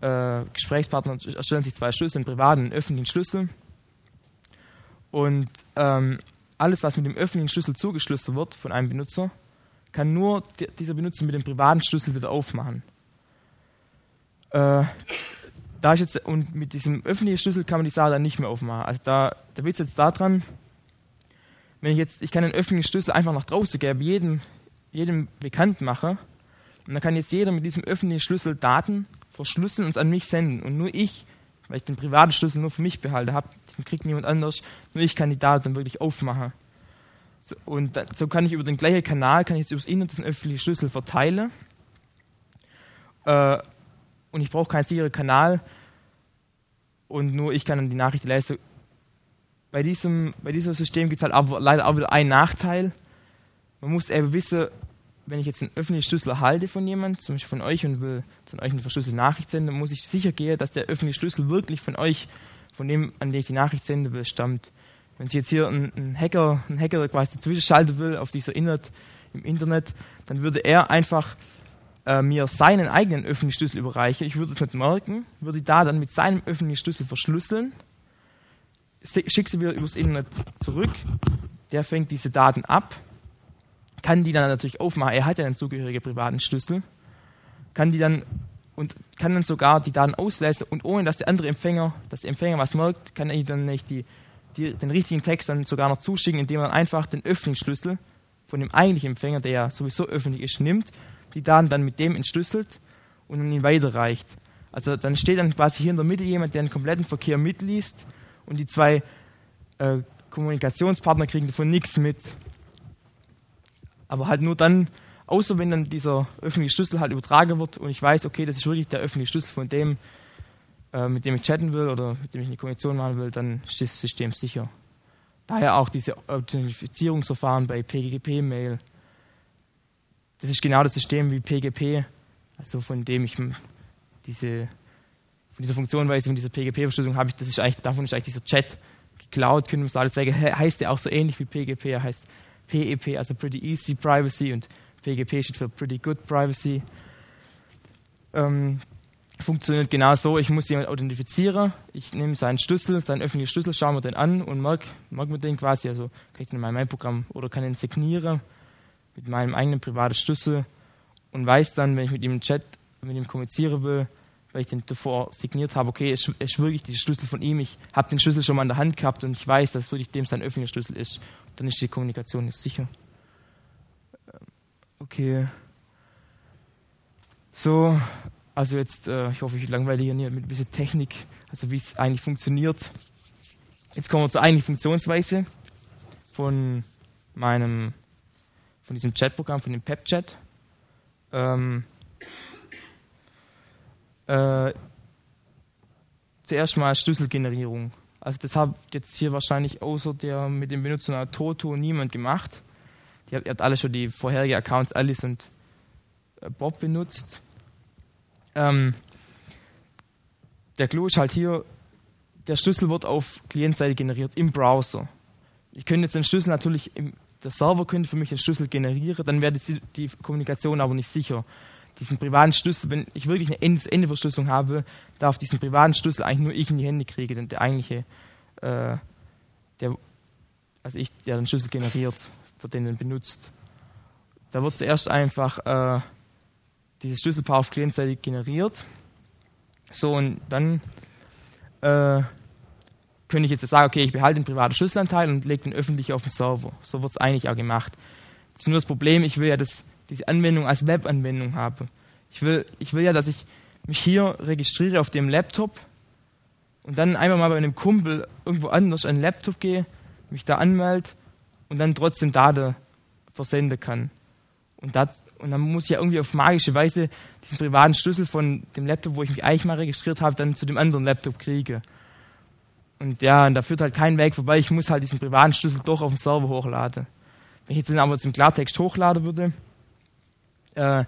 äh, Gesprächspartner erstellen sich zwei Schlüssel, einen privaten und einen öffentlichen Schlüssel. Und ähm, alles, was mit dem öffentlichen Schlüssel zugeschlüsselt wird von einem Benutzer, kann nur dieser Benutzer mit dem privaten Schlüssel wieder aufmachen. Äh, da ist jetzt, und mit diesem öffentlichen Schlüssel kann man die Sache dann nicht mehr aufmachen. Also da, der Witz jetzt daran, wenn ich jetzt, ich kann den öffentlichen Schlüssel einfach nach draußen geben, jedem, jedem bekannt mache, und dann kann jetzt jeder mit diesem öffentlichen Schlüssel Daten verschlüsseln und es an mich senden. Und nur ich, weil ich den privaten Schlüssel nur für mich behalte habe, den kriegt niemand anders, nur ich kann die Daten dann wirklich aufmachen. So, und da, so kann ich über den gleichen Kanal, kann ich jetzt über das Internet den öffentlichen Schlüssel verteilen. Äh, und ich brauche keinen sicheren Kanal und nur ich kann dann die Nachricht lesen. Bei diesem, bei diesem System gibt es halt auch, leider auch wieder einen Nachteil. Man muss eben wissen, wenn ich jetzt einen öffentlichen Schlüssel erhalte von jemandem, zum Beispiel von euch und will von euch eine verschlüsselte Nachricht senden, dann muss ich sicher gehen, dass der öffentliche Schlüssel wirklich von euch, von dem, an den ich die Nachricht senden will, stammt. Wenn sich jetzt hier ein, ein Hacker, ein Hacker quasi zwischenschalten will auf dieser Internet, im Internet, dann würde er einfach äh, mir seinen eigenen öffentlichen Schlüssel überreiche, ich würde es nicht merken, würde da dann mit seinem öffentlichen Schlüssel verschlüsseln, schicke sie wieder übers Internet zurück, der fängt diese Daten ab, kann die dann natürlich aufmachen, er hat ja einen zugehörigen privaten Schlüssel, kann die dann und kann dann sogar die Daten auslesen und ohne dass der andere Empfänger, dass der Empfänger was merkt, kann er dann nicht die, die, den richtigen Text dann sogar noch zuschicken, indem er einfach den öffentlichen Schlüssel von dem eigentlichen Empfänger, der ja sowieso öffentlich ist, nimmt die Daten dann mit dem entschlüsselt und ihn weiterreicht. Also dann steht dann quasi hier in der Mitte jemand, der den kompletten Verkehr mitliest und die zwei äh, Kommunikationspartner kriegen davon nichts mit. Aber halt nur dann, außer wenn dann dieser öffentliche Schlüssel halt übertragen wird und ich weiß, okay, das ist wirklich der öffentliche Schlüssel von dem, äh, mit dem ich chatten will oder mit dem ich eine Kommunikation machen will, dann ist das System sicher. Daher auch diese Authentifizierungsverfahren bei PGP-Mail das ist genau das System wie PGP, also von dem ich diese, von dieser Funktionweise, von dieser PGP-Verschlüsselung habe ich, das ist eigentlich, davon ist eigentlich dieser Chat geklaut, können wir sagen. Deswegen heißt der auch so ähnlich wie PGP, er heißt PEP, also Pretty Easy Privacy und PGP steht für Pretty Good Privacy. Ähm, funktioniert genau so, ich muss jemanden authentifizieren, ich nehme seinen Schlüssel, seinen öffentlichen Schlüssel, schaue mir den an und merke merk mir den quasi, also kann ich den in meinem Programm oder kann ihn signieren mit meinem eigenen privaten Schlüssel und weiß dann, wenn ich mit ihm im Chat mit ihm kommunizieren will, weil ich den davor signiert habe, okay, es ist wirklich der Schlüssel von ihm, ich habe den Schlüssel schon mal in der Hand gehabt und ich weiß, dass wirklich dem sein öffentlicher Schlüssel ist. Dann ist die Kommunikation jetzt sicher. Ähm, okay. So, also jetzt, äh, ich hoffe, ich langweile hier nicht mit ein bisschen Technik, also wie es eigentlich funktioniert. Jetzt kommen wir zur eigentlichen Funktionsweise von meinem, von diesem Chatprogramm, von dem PepChat. Ähm, äh, zuerst mal Schlüsselgenerierung. Also das hat jetzt hier wahrscheinlich außer der mit dem Benutzer Toto niemand gemacht. Die hat, ihr habt alle schon die vorherigen Accounts Alice und äh, Bob benutzt. Ähm, der Clou ist halt hier, der Schlüssel wird auf Klientseite generiert im Browser. Ich könnte jetzt den Schlüssel natürlich, im, der Server könnte für mich den Schlüssel generieren, dann wäre die, die Kommunikation aber nicht sicher diesen privaten Schlüssel, wenn ich wirklich eine Ende-zu-Ende-Verschlüsselung habe, darf diesen privaten Schlüssel eigentlich nur ich in die Hände kriegen, denn der eigentliche, äh, der, also ich, der den Schlüssel generiert, für den den benutzt. Da wird zuerst einfach äh, dieses Schlüsselpaar auf Client-Seite generiert. So, und dann äh, könnte ich jetzt sagen, okay, ich behalte den privaten Schlüsselanteil und lege den öffentlich auf den Server. So wird es eigentlich auch gemacht. Das ist nur das Problem, ich will ja das diese Anwendung als Webanwendung habe. Ich will, ich will ja, dass ich mich hier registriere auf dem Laptop und dann einmal mal bei einem Kumpel irgendwo anders an den Laptop gehe, mich da anmelde und dann trotzdem Daten versenden kann. Und, das, und dann muss ich ja irgendwie auf magische Weise diesen privaten Schlüssel von dem Laptop, wo ich mich eigentlich mal registriert habe, dann zu dem anderen Laptop kriege. Und ja, und da führt halt kein Weg vorbei. Ich muss halt diesen privaten Schlüssel doch auf den Server hochladen. Wenn ich jetzt den aber zum Klartext hochladen würde, äh,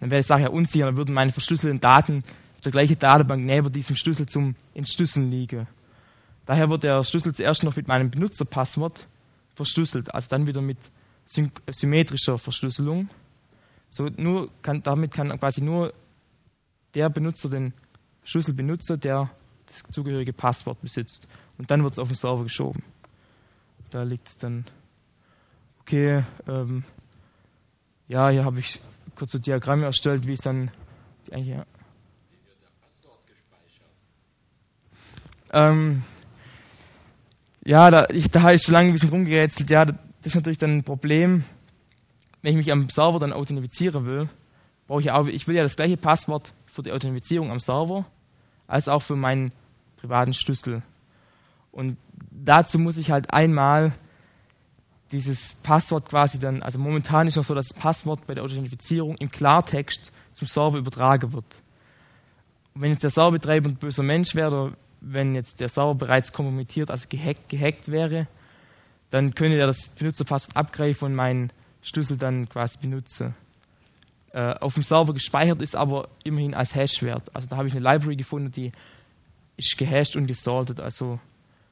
dann wäre die Sache ja unsicher, dann würden meine verschlüsselten Daten auf der gleichen Datenbank neben diesem Schlüssel zum Entschlüsseln liegen. Daher wird der Schlüssel zuerst noch mit meinem Benutzerpasswort verschlüsselt, also dann wieder mit symmetrischer Verschlüsselung. So nur kann, damit kann quasi nur der Benutzer den Schlüssel benutzen, der das zugehörige Passwort besitzt. Und dann wird es auf den Server geschoben. Da liegt es dann. Okay, ähm, ja, hier habe ich kurze Diagramme erstellt, wie es dann eigentlich. Ja. Ähm, ja, da, ich, da habe ich schon lange ein bisschen rumgerätselt. Ja, das ist natürlich dann ein Problem, wenn ich mich am Server dann authentifizieren will. Brauche ich auch, ich will ja das gleiche Passwort für die Authentifizierung am Server als auch für meinen privaten Schlüssel. Und dazu muss ich halt einmal dieses Passwort quasi dann, also momentan ist noch so, dass das Passwort bei der Authentifizierung im Klartext zum Server übertragen wird. Und wenn jetzt der Serverbetreiber ein böser Mensch wäre oder wenn jetzt der Server bereits kompromittiert, also gehackt, gehackt wäre, dann könnte er das Benutzerpasswort abgreifen und meinen Schlüssel dann quasi benutzen. Äh, auf dem Server gespeichert ist aber immerhin als Hash-Wert. Also da habe ich eine Library gefunden, die ist gehasht und gesaltet, also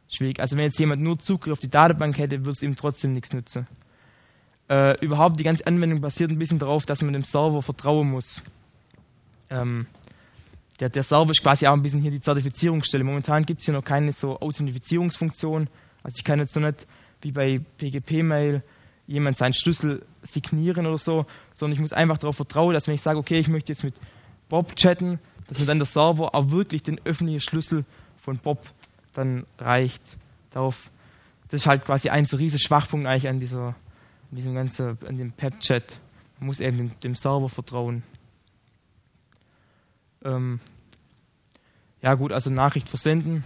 schwierig. Also wenn jetzt jemand nur Zugriff auf die Datenbank hätte, würde es ihm trotzdem nichts nützen. Äh, überhaupt die ganze Anwendung basiert ein bisschen darauf, dass man dem Server vertrauen muss. Ähm, der, der Server ist quasi auch ein bisschen hier die Zertifizierungsstelle. Momentan gibt es hier noch keine so Authentifizierungsfunktion. Also ich kann jetzt noch nicht wie bei PGP-Mail jemand seinen Schlüssel signieren oder so, sondern ich muss einfach darauf vertrauen, dass wenn ich sage, okay, ich möchte jetzt mit Bob chatten, dass mir dann der Server auch wirklich den öffentlichen Schlüssel von Bob dann reicht. Darauf, das ist halt quasi ein so riesiger Schwachpunkt eigentlich an dieser, an diesem ganzen, an dem Pep-Chat. Man muss eben dem, dem Server vertrauen. Ähm, ja gut, also Nachricht versenden.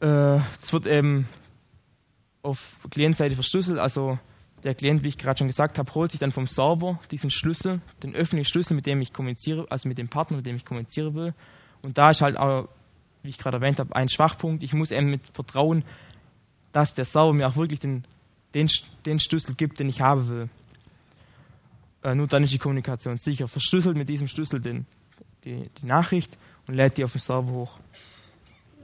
Äh, das wird eben auf Klientseite verschlüsselt, also der Klient, wie ich gerade schon gesagt habe, holt sich dann vom Server diesen Schlüssel, den öffentlichen Schlüssel, mit dem ich kommuniziere, also mit dem Partner, mit dem ich kommunizieren will. Und da ist halt auch wie ich gerade erwähnt habe, ein Schwachpunkt. Ich muss eben mit vertrauen, dass der Server mir auch wirklich den, den, den Schlüssel gibt, den ich haben will. Äh, nur dann ist die Kommunikation sicher. Verschlüsselt mit diesem Schlüssel den, die, die Nachricht und lädt die auf den Server hoch.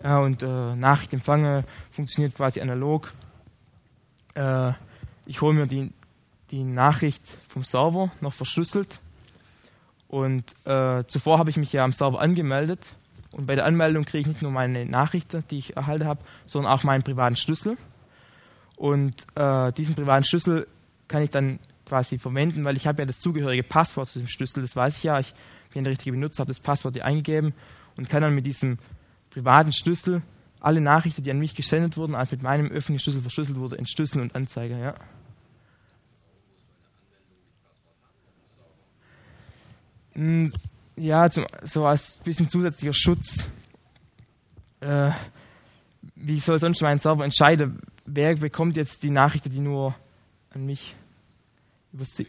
Ja, und äh, Nachricht empfangen funktioniert quasi analog. Äh, ich hole mir die, die Nachricht vom Server noch verschlüsselt Und äh, zuvor habe ich mich ja am Server angemeldet. Und bei der Anmeldung kriege ich nicht nur meine Nachrichten, die ich erhalten habe, sondern auch meinen privaten Schlüssel. Und äh, diesen privaten Schlüssel kann ich dann quasi verwenden, weil ich habe ja das zugehörige Passwort zu dem Schlüssel, das weiß ich ja. Ich bin der richtige Benutzer, habe das Passwort hier eingegeben und kann dann mit diesem privaten Schlüssel alle Nachrichten, die an mich gesendet wurden, als mit meinem öffentlichen Schlüssel verschlüsselt wurde, entschlüsseln und anzeigen. Ja. Hm, ja, so als bisschen zusätzlicher Schutz. Äh, wie soll sonst mein Server entscheiden, wer bekommt jetzt die Nachrichten, die nur an mich übersehen?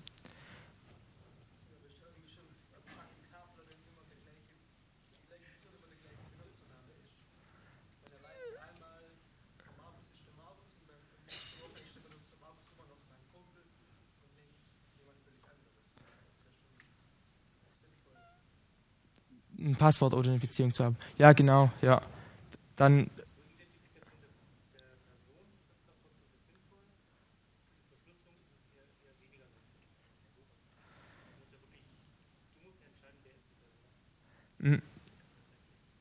Ein Passwort-Authentifizierung zu haben. Ja, genau, ja. Dann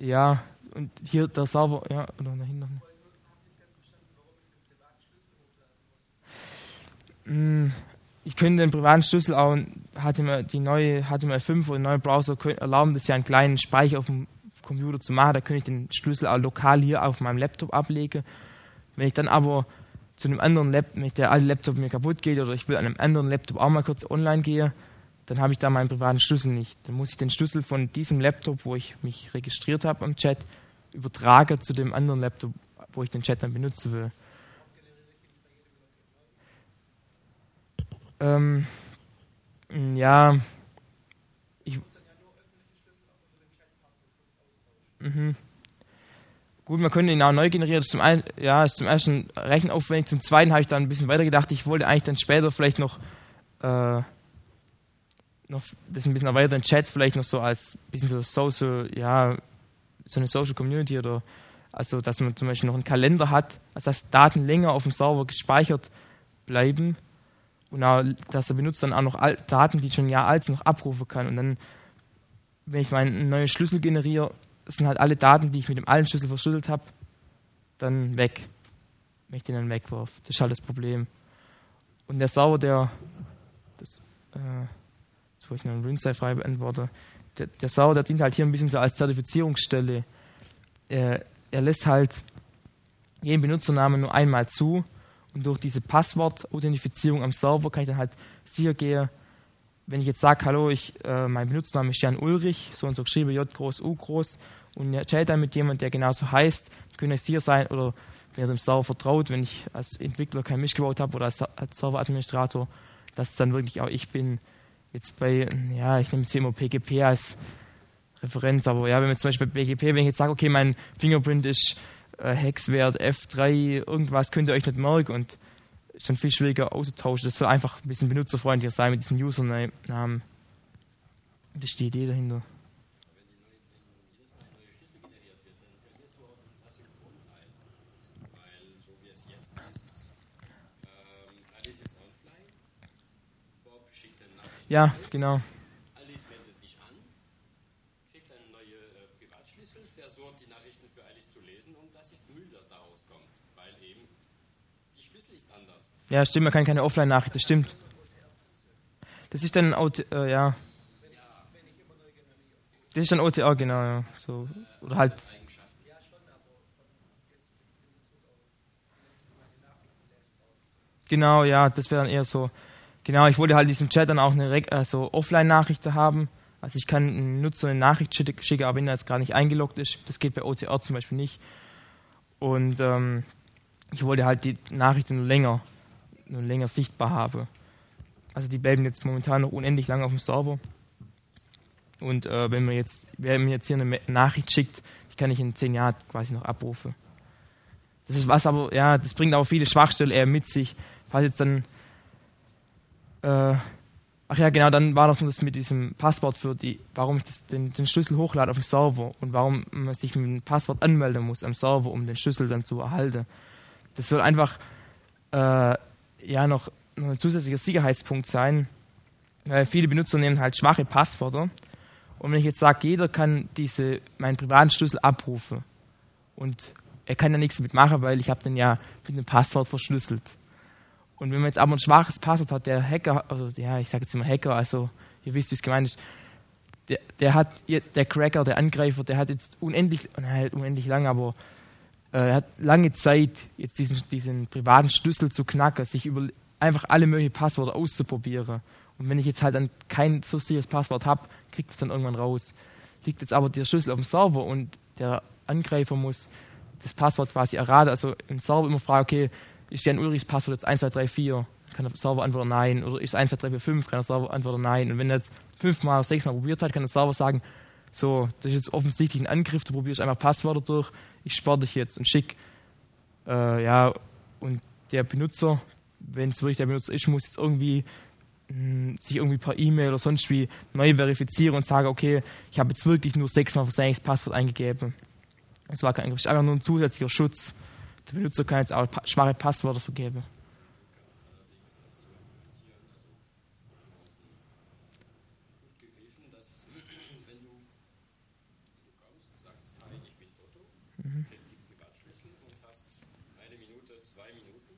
Ja, und hier der Server, ja, oder nach hinten. Hm, ich könnte den privaten Schlüssel auch, mir die neue HTML5 oder neue Browser erlauben, das ja einen kleinen Speicher auf dem Computer zu machen. Da könnte ich den Schlüssel auch lokal hier auf meinem Laptop ablegen. Wenn ich dann aber zu einem anderen Laptop, wenn der alte Laptop mir kaputt geht oder ich will an einem anderen Laptop auch mal kurz online gehen, dann habe ich da meinen privaten Schlüssel nicht. Dann muss ich den Schlüssel von diesem Laptop, wo ich mich registriert habe am Chat, übertragen zu dem anderen Laptop, wo ich den Chat dann benutzen will. Ähm, ja, ich. Mhm. Gut, man könnte ihn auch neu generieren. Zum einen, ja, ist zum ersten rechenaufwendig. Zum zweiten habe ich dann ein bisschen weiter gedacht. Ich wollte eigentlich dann später vielleicht noch äh, noch das ein bisschen erweitern, Chat vielleicht noch so als bisschen so Social, ja, so eine Social Community oder also dass man zum Beispiel noch einen Kalender hat, also dass Daten länger auf dem Server gespeichert bleiben und auch, dass der Benutzer dann auch noch Daten, die schon ein Jahr alt sind, noch abrufen kann. Und dann, wenn ich meinen neuen Schlüssel generiere, sind halt alle Daten, die ich mit dem alten Schlüssel verschlüsselt habe, dann weg. Wenn ich den dann wegwerfe. Das ist halt das Problem. Und der Server, der das, äh, wo ich noch einen Rinse frei beantworte. Der, der Sau, der dient halt hier ein bisschen so als Zertifizierungsstelle. Er, er lässt halt jeden Benutzernamen nur einmal zu und durch diese Passwort-Authentifizierung am Server kann ich dann halt sicher gehen, wenn ich jetzt sage, hallo, ich, äh, mein Benutzername ist Jan Ulrich, so und so geschrieben, J groß, U groß, und er chat dann mit jemandem, der genauso heißt, könnte ich sicher sein, oder wer dem Server vertraut, wenn ich als Entwickler kein Misch gebaut habe oder als, als Serveradministrator, dass es dann wirklich auch ich bin, jetzt bei, ja, ich nehme jetzt hier immer PGP als Referenz, aber ja, wenn man zum Beispiel bei PGP, wenn ich jetzt sage, okay, mein Fingerprint ist äh, Hexwert F3, irgendwas könnt ihr euch nicht merken und ist dann viel schwieriger auszutauschen. Das soll einfach ein bisschen benutzerfreundlicher sein mit diesem Usernamen. Das ist die Idee dahinter. Ja, genau. Alice meldet sich an, kriegt eine neue äh, Privatschlüssel, versucht die Nachrichten für Alice zu lesen und das ist Müll, das da rauskommt, weil eben die Schlüssel ist anders. Ja, stimmt, man kann keine Offline-Nachricht, das stimmt. Das ist dann äh, ja. Das ist dann OTA, genau, ja. So, oder halt. Genau, ja, das wäre dann eher so. Genau, ich wollte halt in diesem Chat dann auch eine also Offline-Nachricht haben. Also ich kann einen Nutzer eine Nachricht schicken, aber wenn er jetzt gerade nicht eingeloggt ist. Das geht bei OCR zum Beispiel nicht. Und ähm, ich wollte halt die Nachrichten länger, nur länger sichtbar haben. also die bleiben jetzt momentan noch unendlich lange auf dem Server. Und äh, wenn man jetzt, wer mir jetzt hier eine Nachricht schickt, die kann ich in zehn Jahren quasi noch abrufen. Das ist was aber, ja, das bringt auch viele Schwachstellen eher mit sich. Falls jetzt dann, äh, ach ja, genau, dann war noch das mit diesem Passwort für die, warum ich das, den, den Schlüssel hochlade auf dem Server und warum man sich mit dem Passwort anmelden muss am Server, um den Schlüssel dann zu erhalten. Das soll einfach, äh, ja, noch ein zusätzlicher Sicherheitspunkt sein, weil viele Benutzer nehmen halt schwache Passwörter. Und wenn ich jetzt sage, jeder kann diese, meinen privaten Schlüssel abrufen und er kann ja nichts damit machen, weil ich habe den ja mit einem Passwort verschlüsselt. Und wenn man jetzt aber ein schwaches Passwort hat, der Hacker, also ja, ich sage jetzt immer Hacker, also ihr wisst, wie es gemeint ist, der, der hat, der Cracker, der Angreifer, der hat jetzt unendlich, halt unendlich lang, aber er hat lange Zeit, jetzt diesen, diesen privaten Schlüssel zu knacken, sich über einfach alle möglichen Passwörter auszuprobieren. Und wenn ich jetzt halt dann kein so sicheres Passwort habe, kriegt es dann irgendwann raus. Liegt jetzt aber der Schlüssel auf dem Server und der Angreifer muss das Passwort quasi erraten. Also im Server immer fragen, okay, ist Jan Ulrichs Passwort jetzt 1, 2, 3, 4? Kann der Server antworten Nein. Oder ist es 1, 2, 3, 4, 5? Kann der Server antworten Nein. Und wenn er jetzt fünfmal oder sechsmal probiert hat, kann der Server sagen, so, das ist jetzt offensichtlich ein Angriff, du probierst einfach Passwörter durch, ich sperre dich jetzt und schick. Äh, ja, und der Benutzer, wenn es wirklich der Benutzer ist, muss jetzt irgendwie mh, hm, sich irgendwie per E-Mail oder sonst wie neu verifizieren und sagen, okay, ich habe jetzt wirklich nur sechsmal versehentlich Passwort eingegeben. Es war kein Angriff, es ist einfach nur ein zusätzlicher Schutz. Der Benutzer kann jetzt auch schwache Passwörter vergeben. Mhm. die Privatschlüssel und hast eine Minute, zwei Minuten,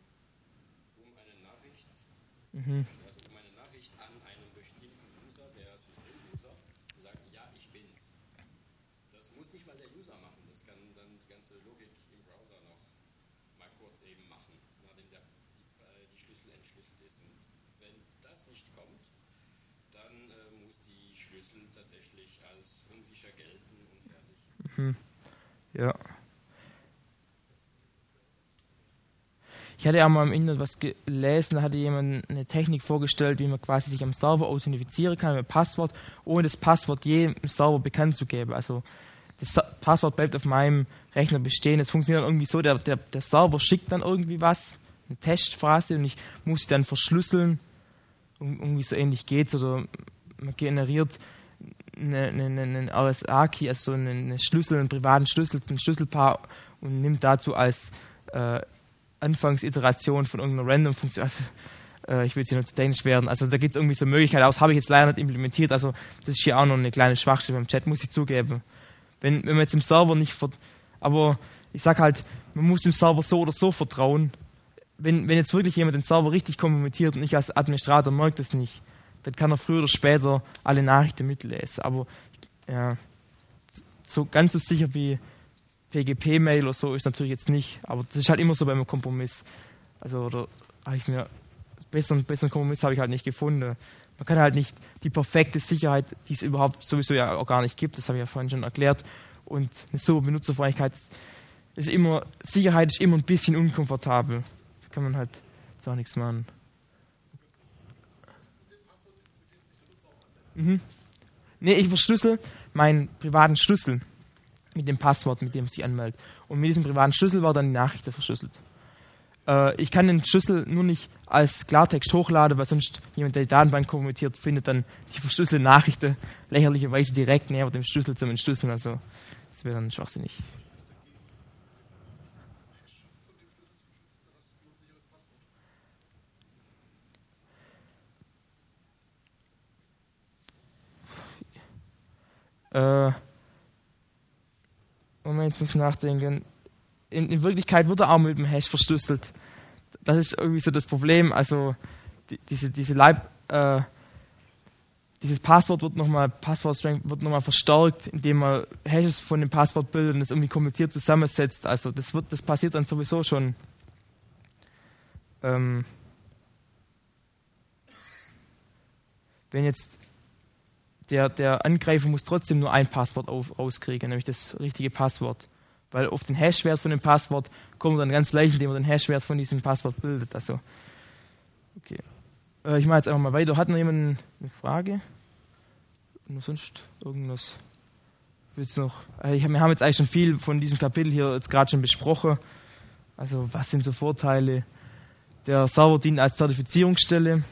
um eine Nachricht, mhm. also um eine Nachricht an einen bestimmten User, der Systemuser, zu sagen, ja, ich bin's. Das muss nicht mal der User machen, das kann dann die ganze Logik im Browser noch mal kurz eben machen, nachdem der, die, äh, die Schlüssel entschlüsselt ist. Und wenn das nicht kommt, dann äh, muss die Schlüssel tatsächlich als unsicher gelten und fertig. Mhm. Ja. Ich hatte ja mal im Internet was gelesen, da hatte jemand eine Technik vorgestellt, wie man quasi sich am Server authentifizieren kann mit Passwort, ohne das Passwort jedem Server bekannt zu geben. Also das Passwort bleibt auf meinem Rechner bestehen. Es funktioniert irgendwie so, der, der, der Server schickt dann irgendwie was, eine Testphrase und ich muss sie dann verschlüsseln. Irgendwie so ähnlich geht's oder man generiert eine, eine, eine RSA-Key, also eine, eine Schlüssel, einen privaten Schlüssel, ein Schlüsselpaar und nimmt dazu als äh, Anfangsiteration von irgendeiner Random-Funktion, also äh, ich will jetzt hier nur zu dänisch werden, also da gibt es irgendwie so Möglichkeiten, das habe ich jetzt leider nicht implementiert, also das ist hier auch noch eine kleine Schwachstelle beim Chat, muss ich zugeben. Wenn, wenn man jetzt im Server nicht, aber ich sag halt, man muss dem Server so oder so vertrauen. Wenn, wenn jetzt wirklich jemand den Server richtig kompromittiert und ich als Administrator merke das nicht, dann kann er früher oder später alle Nachrichten mitlesen. Aber ja, so ganz so sicher wie PGP-Mail oder so ist natürlich jetzt nicht. Aber das ist halt immer so beim Kompromiss. Also, oder habe ich mir besseren, besseren Kompromiss habe ich halt nicht gefunden. Man kann halt nicht die perfekte Sicherheit, die es überhaupt sowieso ja auch gar nicht gibt, das habe ich ja vorhin schon erklärt. Und eine so Benutzerfreundlichkeit ist immer, Sicherheit ist immer ein bisschen unkomfortabel. Da kann man halt jetzt auch nichts machen. Mhm. Nee, ich verschlüssel meinen privaten Schlüssel mit dem Passwort, mit dem sich anmeldet. Und mit diesem privaten Schlüssel war dann die Nachricht verschlüsselt. Äh, ich kann den Schlüssel nur nicht als Klartext hochladen, weil sonst jemand, der die Datenbank kommentiert, findet dann die verschlüsselte Nachricht lächerlicherweise direkt näher dem Schlüssel zum Entschlüsseln. Also, das wäre dann schwachsinnig. Äh, Moment, jetzt muss ich nachdenken. In, in, Wirklichkeit wird er auch mit dem Hash verschlüsselt. Das ist irgendwie so das Problem. Also die, diese, diese Leib, äh, dieses Passwort wird nochmal, wird nochmal verstärkt, indem man Hashes von dem Passwort bildet und es irgendwie kompliziert zusammensetzt. Also das wird, das passiert dann sowieso schon. Ähm, wenn jetzt der, der Angreifer muss trotzdem nur ein Passwort auf, rauskriegen, nämlich das richtige Passwort. Weil auf den Hashwert von dem Passwort kommt dann ganz leicht, indem man den Hashwert von diesem Passwort bildet. Also, okay. Äh, ich mache jetzt einfach mal weiter. Hat noch jemand eine Frage? Und sonst irgendwas? Willst noch? Äh, ich, wir haben jetzt eigentlich schon viel von diesem Kapitel hier jetzt gerade schon besprochen. Also was sind so Vorteile? Der Server dient als Zertifizierungsstelle.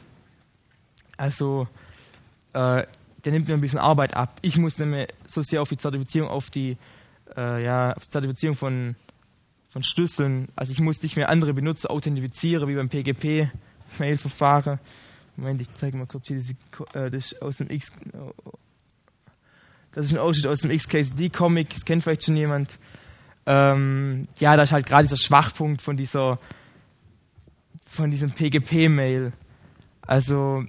Also äh, der nimmt mir ein bisschen Arbeit ab. Ich muss nämlich so sehr auf die Zertifizierung, auf die, äh, ja, auf die Zertifizierung von, von Schlüsseln. Also ich muss nicht mehr andere Benutzer authentifizieren, wie beim PGP-Mail-Verfahren. Moment, ich zeige mal kurz hier diese, äh, das aus dem X. Das ist ein Ausschnitt aus dem XKCD-Comic, das kennt vielleicht schon jemand. Ähm, ja, da ist halt gerade dieser Schwachpunkt von dieser, von diesem PGP-Mail. Also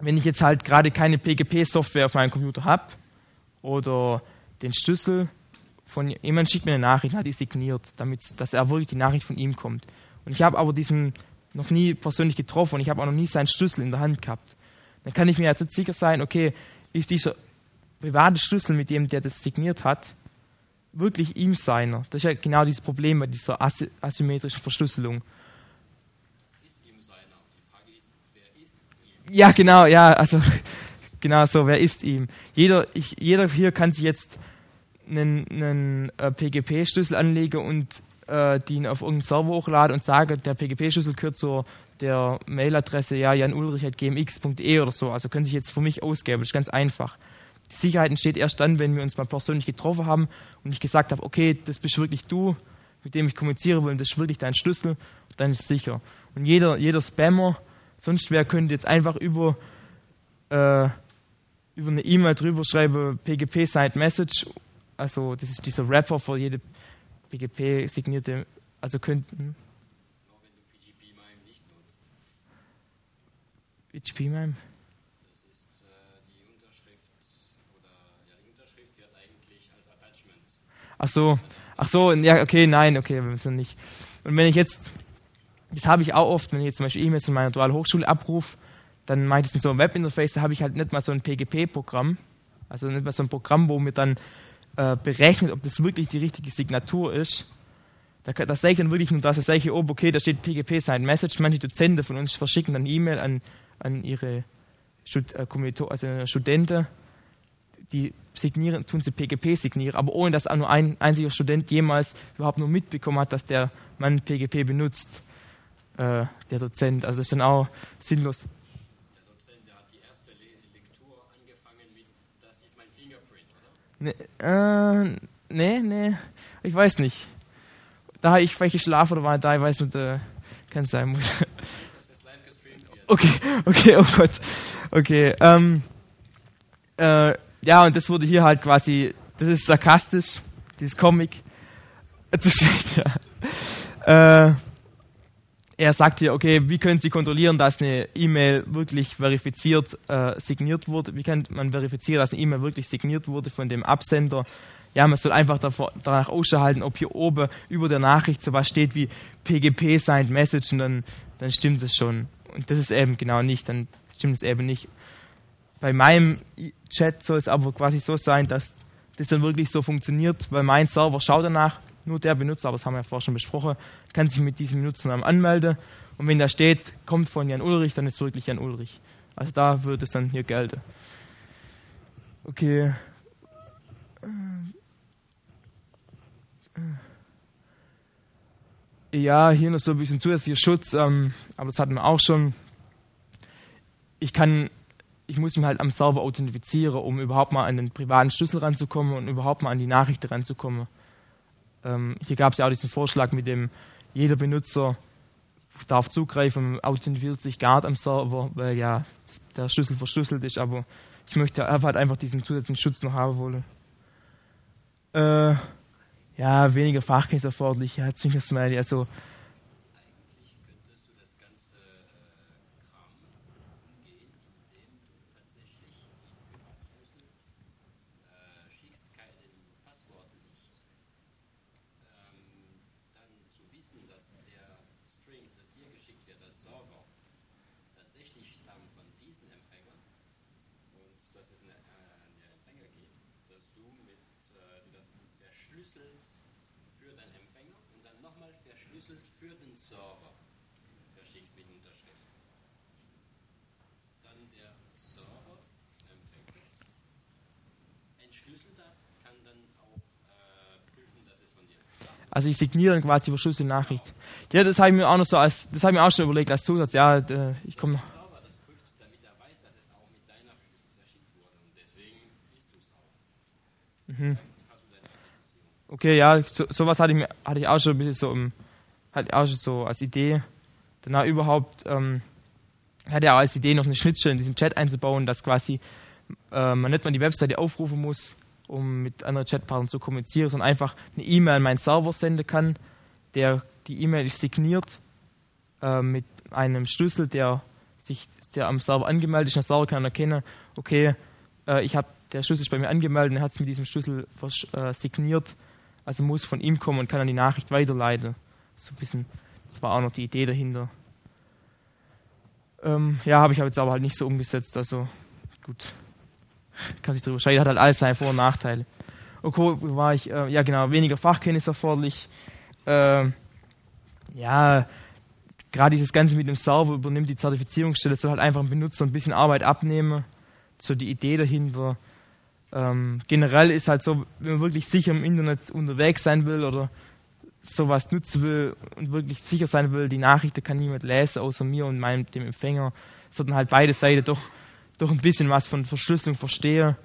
wenn ich jetzt halt gerade keine PGP-Software auf meinem Computer habe oder den Schlüssel von jemand schickt mir eine Nachricht, hat die signiert, damit dass er wirklich die Nachricht von ihm kommt. Und ich habe aber diesen noch nie persönlich getroffen und ich habe auch noch nie seinen Schlüssel in der Hand gehabt. Dann kann ich mir jetzt sicher sein, okay, ist dieser private Schlüssel, mit dem der das signiert hat, wirklich ihm seiner? Das ist ja genau dieses Problem mit dieser asymmetrischen Verschlüsselung. Ja, genau, ja, also *laughs* genau so, wer ist ihm? Jeder, ich, jeder hier kann sich jetzt einen, einen äh, PGP-Schlüssel anlegen und äh, den auf irgendeinen Server hochladen und sagen, der PGP-Schlüssel gehört zur der Mailadresse ja janulrich.gmx.de oder so. Also können sich jetzt für mich ausgeben, das ist ganz einfach. Die Sicherheit entsteht erst dann, wenn wir uns mal persönlich getroffen haben und ich gesagt habe, okay, das bist wirklich du, mit dem ich kommunizieren will und das ist wirklich dein Schlüssel, dann ist es sicher. Und jeder, jeder Spammer, Sonst wer könnte jetzt einfach über, äh, über eine E-Mail drüber schreiben, PGP Signed Message, also das ist dieser Wrapper für jede PGP signierte, also könnten. Hm? Nur wenn du PGP-MIME nicht nutzt. PGP-MIME? Das ist äh. Ach so, ach so, ja, okay, nein, okay, wir müssen nicht. Und wenn ich jetzt das habe ich auch oft, wenn ich jetzt zum Beispiel E-Mails in meiner dualen Hochschule abrufe, dann mache ich das in so einem Webinterface, da habe ich halt nicht mal so ein PGP-Programm, also nicht mal so ein Programm, wo mir dann äh, berechnet, ob das wirklich die richtige Signatur ist. Da, da sehe ich dann wirklich nur das, da sehe ich oben, okay, da steht PGP sein Message. Manche Dozenten von uns verschicken dann E-Mail an, an ihre Stud äh, also Studenten, die signieren, tun sie PGP signieren, aber ohne dass auch nur ein einziger Student jemals überhaupt nur mitbekommen hat, dass der Mann PGP benutzt äh, der Dozent. Also das ist dann auch sinnlos. Der Dozent, der hat die erste Lektur angefangen mit, das ist mein Fingerprint, oder? Nee, äh, nee, nee, ich weiß nicht. Da habe ich vielleicht geschlafen oder war da, ich weiß nicht, äh, kann sein. Muss. Okay, okay, oh Gott. Okay, ähm, äh, ja, und das wurde hier halt quasi, das ist sarkastisch, dieses Comic. Das ist schlecht, ja. Äh, er sagt hier, okay, wie können Sie kontrollieren, dass eine E-Mail wirklich verifiziert äh, signiert wurde? Wie kann man verifizieren, dass eine E-Mail wirklich signiert wurde von dem Absender? Ja, man soll einfach davor, danach Ausschau halten, ob hier oben über der Nachricht so was steht wie PGP Signed Message und dann, dann stimmt es schon. Und das ist eben genau nicht, dann stimmt es eben nicht. Bei meinem Chat soll es aber quasi so sein, dass das dann wirklich so funktioniert, weil mein Server schaut danach, nur der Benutzer, aber das haben wir ja vorher schon besprochen, kann sich mit diesem Benutzernamen anmelden. Und wenn da steht, kommt von Jan Ulrich, dann ist es wirklich Jan Ulrich. Also da wird es dann hier gelten. Okay. Ja, hier noch so ein bisschen zusätzlicher Schutz, ähm, aber das hatten wir auch schon. Ich kann, ich muss mich halt am Server authentifizieren, um überhaupt mal an den privaten Schlüssel ranzukommen und überhaupt mal an die Nachrichten ranzukommen. Ähm, hier gab es ja auch diesen Vorschlag mit dem, jeder Benutzer darf zugreifen, authentifiziert sich gar am Server, weil ja der Schlüssel verschlüsselt ist, aber ich möchte halt einfach diesen zusätzlichen Schutz noch haben wollen. Äh, ja, weniger Fachkenntnis erforderlich, ja, ziemlich smiley, also Also ich signiere quasi die verschlüsselte Nachricht. Ja, das habe ich mir auch noch so als, das habe ich mir auch schon überlegt als Zusatz. Ja, ich komme noch. Mhm. Okay, ja, so, sowas hatte ich, mir, hatte ich auch schon ein bisschen so, im, hatte ich auch schon so als Idee. Danach überhaupt ähm, hatte ich auch als Idee noch eine Schnittstelle in diesem Chat einzubauen, dass quasi äh, man nicht mal die Webseite aufrufen muss, um mit anderen Chatpartnern zu kommunizieren, sondern einfach eine E-Mail an meinen Server senden kann. Der, die E-Mail ist signiert äh, mit einem Schlüssel, der sich der am Server angemeldet ist. Der Server kann erkennen, okay, äh, ich habe der Schlüssel ist bei mir angemeldet und er hat es mit diesem Schlüssel äh, signiert. Also muss von ihm kommen und kann dann die Nachricht weiterleiten. So ein das war auch noch die Idee dahinter. Ähm, ja, habe ich aber jetzt aber halt nicht so umgesetzt. Also gut, kann sich darüber streiten. Hat halt alles seine Vor- und Nachteile. Okay, war ich? Äh, ja, genau, weniger Fachkenntnis erforderlich. Ähm, ja, gerade dieses Ganze mit dem Server übernimmt die Zertifizierungsstelle, soll halt einfach dem Benutzer ein bisschen Arbeit abnehmen. So die Idee dahinter. Ähm, generell ist halt so, wenn man wirklich sicher im Internet unterwegs sein will oder sowas nutzen will und wirklich sicher sein will, die Nachrichten kann niemand lesen, außer mir und meinem, dem Empfänger, sollten halt beide Seiten doch, doch ein bisschen was von Verschlüsselung verstehen,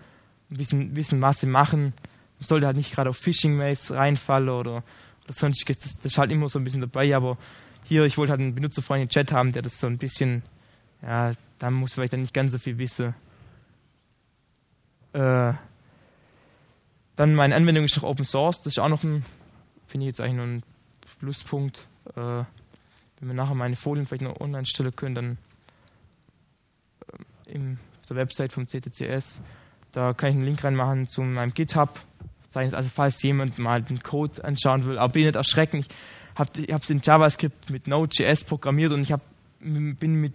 ein bisschen wissen, was sie machen. Man sollte halt nicht gerade auf Phishing-Mails reinfallen oder, oder sonstiges, das, das ist halt immer so ein bisschen dabei, aber hier, ich wollte halt einen benutzerfreundlichen Chat haben, der das so ein bisschen, ja, da muss vielleicht dann nicht ganz so viel wissen. Äh, dann meine Anwendung ist noch Open Source, das ist auch noch ein, finde ich jetzt eigentlich noch ein Pluspunkt. Äh, wenn wir nachher meine Folien vielleicht noch online stellen können, dann im, auf der Website vom CTCS, da kann ich einen Link reinmachen zu meinem GitHub. Also falls jemand mal den Code anschauen will, aber bin nicht erschrecken. Ich habe es in JavaScript mit Node.js programmiert und ich hab, bin mit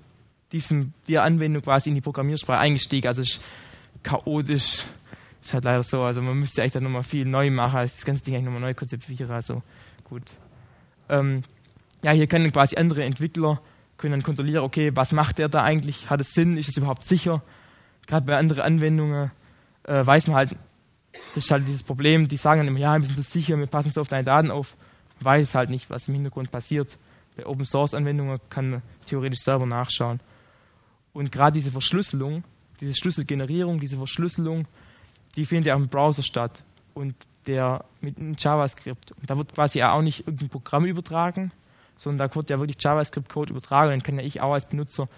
diesem, der Anwendung quasi in die Programmiersprache eingestiegen. Also es ist chaotisch. Ist halt leider so. Also man müsste eigentlich dann nochmal viel neu machen, also das ganze Ding eigentlich nochmal neu konzipieren. Also gut. Ähm, ja, hier können quasi andere Entwickler können dann kontrollieren, okay, was macht der da eigentlich? Hat es Sinn? Ist es überhaupt sicher? Gerade bei anderen Anwendungen äh, weiß man halt, das ist halt dieses Problem, die sagen dann immer, ja, wir sind so sicher, wir passen so auf deine Daten auf. Man weiß halt nicht, was im Hintergrund passiert. Bei Open Source Anwendungen kann man theoretisch selber nachschauen. Und gerade diese Verschlüsselung, diese Schlüsselgenerierung, diese Verschlüsselung, die findet ja auch im Browser statt. Und der mit einem JavaScript. Und da wird quasi auch nicht irgendein Programm übertragen, sondern da wird ja wirklich JavaScript-Code übertragen. Dann kann ja ich auch als Benutzer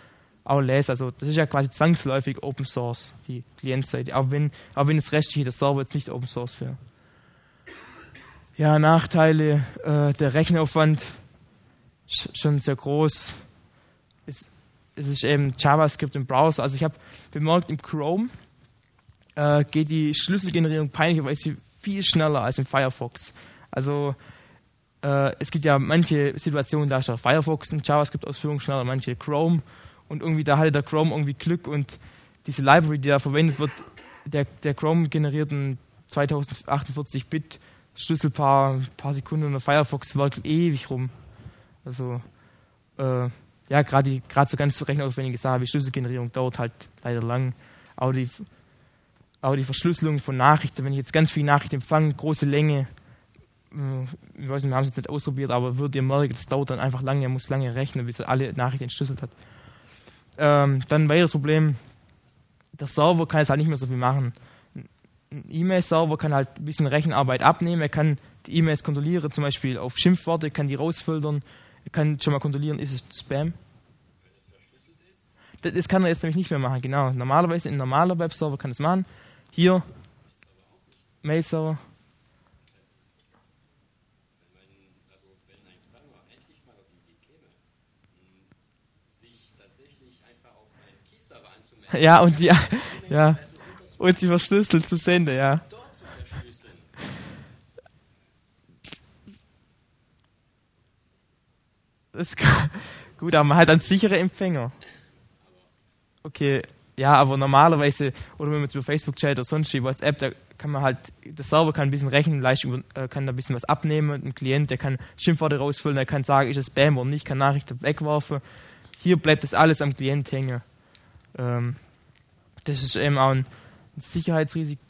auch lesen. Also das ist ja quasi zwangsläufig Open Source, die Klientseite. Auch wenn, auch wenn das restliche, der Server jetzt nicht Open Source wäre. Ja, Nachteile, äh, der Rechenaufwand ist schon sehr groß. Es, es ist eben JavaScript im Browser. Also ich habe bemerkt, im Chrome äh, geht die Schlüsselgenerierung peinlicherweise viel schneller als im Firefox. Also äh, es gibt ja manche Situationen, da ist der Firefox in JavaScript-Ausführung schneller, manche Chrome. Und irgendwie da hatte der Chrome irgendwie Glück und diese Library, die da verwendet wird, der, der Chrome generiert ein 2048-Bit Schlüsselpaar, ein paar Sekunden und der Firefox wirkt ewig rum. Also äh, ja, gerade so ganz rechenaufwendige Sachen wie Schlüsselgenerierung dauert halt leider lang. Aber die, aber die Verschlüsselung von Nachrichten, wenn ich jetzt ganz viele Nachrichten empfange, große Länge, ich weiß nicht, wir haben es jetzt nicht ausprobiert, aber würdet ihr merken, das dauert dann einfach lange, er muss lange rechnen, bis er alle Nachrichten entschlüsselt hat. Ähm, dann ein weiteres Problem, der Server kann jetzt halt nicht mehr so viel machen. Ein E-Mail-Server kann halt ein bisschen Rechenarbeit abnehmen, er kann die E-Mails kontrollieren, zum Beispiel auf Schimpfworte, kann die rausfiltern, er kann schon mal kontrollieren, ist es Spam? Das, kann er jetzt nämlich nicht mehr machen, genau. Normalerweise in einem normalen Webserver kann es machen. Hier, Mail-Server. Also wenn ein Spammer endlich mal auf die Idee käme, sich tatsächlich einfach auf einen Key-Server anzumelden, Ja, und die, ja, und sie verschlüsselt zu senden, ja. zu ist gut, aber man hat einen sicheren Empfänger. Okay, ja, aber normalerweise, oder wenn man über Facebook chat oder sonst wie WhatsApp, da kann man halt, der Server kann ein bisschen über, äh, kann da ein bisschen was abnehmen, ein Klient, der kann Schimpfworte rausfüllen, der kann sagen, ist es Spam oder nicht, kann Nachrichten wegwerfen. Hier bleibt das alles am Klient hängen. Ähm, das ist eben auch ein Sicherheitsrisiko.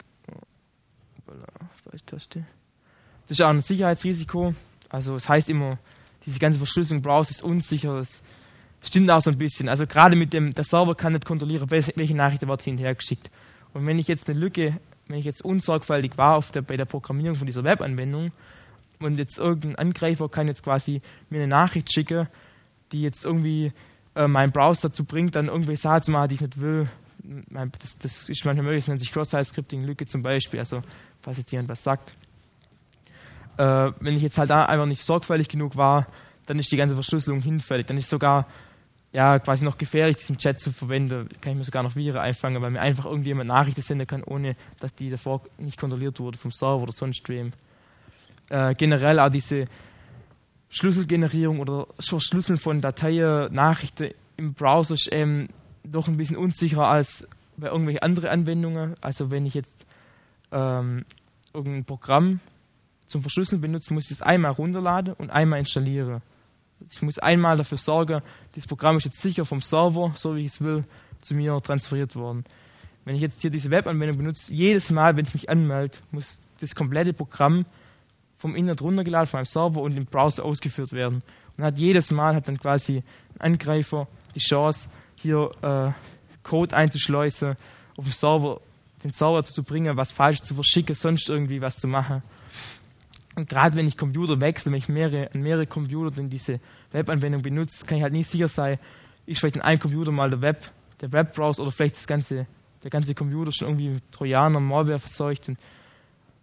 Das ist auch ein Sicherheitsrisiko. Also es heißt immer, diese ganze Verschlüsselung Browser ist unsicher. Das stimmt auch so ein bisschen. Also gerade mit dem, der Server kann nicht kontrollieren, welche Nachricht wird hinterher geschickt. Und wenn ich jetzt eine Lücke, wenn ich jetzt unsorgfältig war auf der, bei der Programmierung von dieser Webanwendung und jetzt irgendein Angreifer kann jetzt quasi mir eine Nachricht schicken, die jetzt irgendwie äh, meinen Browser dazu bringt, dann irgendwelche Sachen zu machen, die ich nicht will. Das, das ist manchmal möglich, das nennt sich Cross-Site-Scripting-Lücke zum Beispiel, also falls jetzt jemand was sagt. Äh, wenn ich jetzt halt da einfach nicht sorgfältig genug war, dann ist die ganze Verschlüsselung hinfällig. Dann ist sogar ja, quasi noch gefährlich, diesen Chat zu verwenden. Kann ich mir sogar noch Viren einfangen, weil mir einfach irgendjemand Nachrichten senden kann, ohne dass die davor nicht kontrolliert wurde vom Server oder sonst wem. Äh, generell auch diese Schlüsselgenerierung oder Verschlüsseln von Dateien, Nachrichten im Browser ist ähm, doch ein bisschen unsicherer als bei irgendwelchen anderen Anwendungen. Also wenn ich jetzt ähm, irgendein Programm zum Verschlüsseln benutze, muss ich es einmal runterladen und einmal installieren. Ich muss einmal dafür sorgen, das Programm ist jetzt sicher vom Server, so wie ich es will, zu mir transferiert worden. Wenn ich jetzt hier diese Webanwendung benutze, jedes Mal, wenn ich mich anmelde, muss das komplette Programm vom Internet runtergeladen, von einem Server und im Browser ausgeführt werden. Und hat jedes Mal hat dann quasi ein Angreifer die Chance, hier äh, Code einzuschleusen, auf dem Server, den Server zu bringen, was falsch zu verschicken, sonst irgendwie was zu machen. Und gerade wenn ich Computer wechsle, wenn ich mehrere, mehrere Computer in diese Webanwendung benutze, kann ich halt nicht sicher sein, ist vielleicht in einem Computer mal der Web, der Webbrowser oder vielleicht das ganze, der ganze Computer schon irgendwie mit Trojaner, Malware verseucht und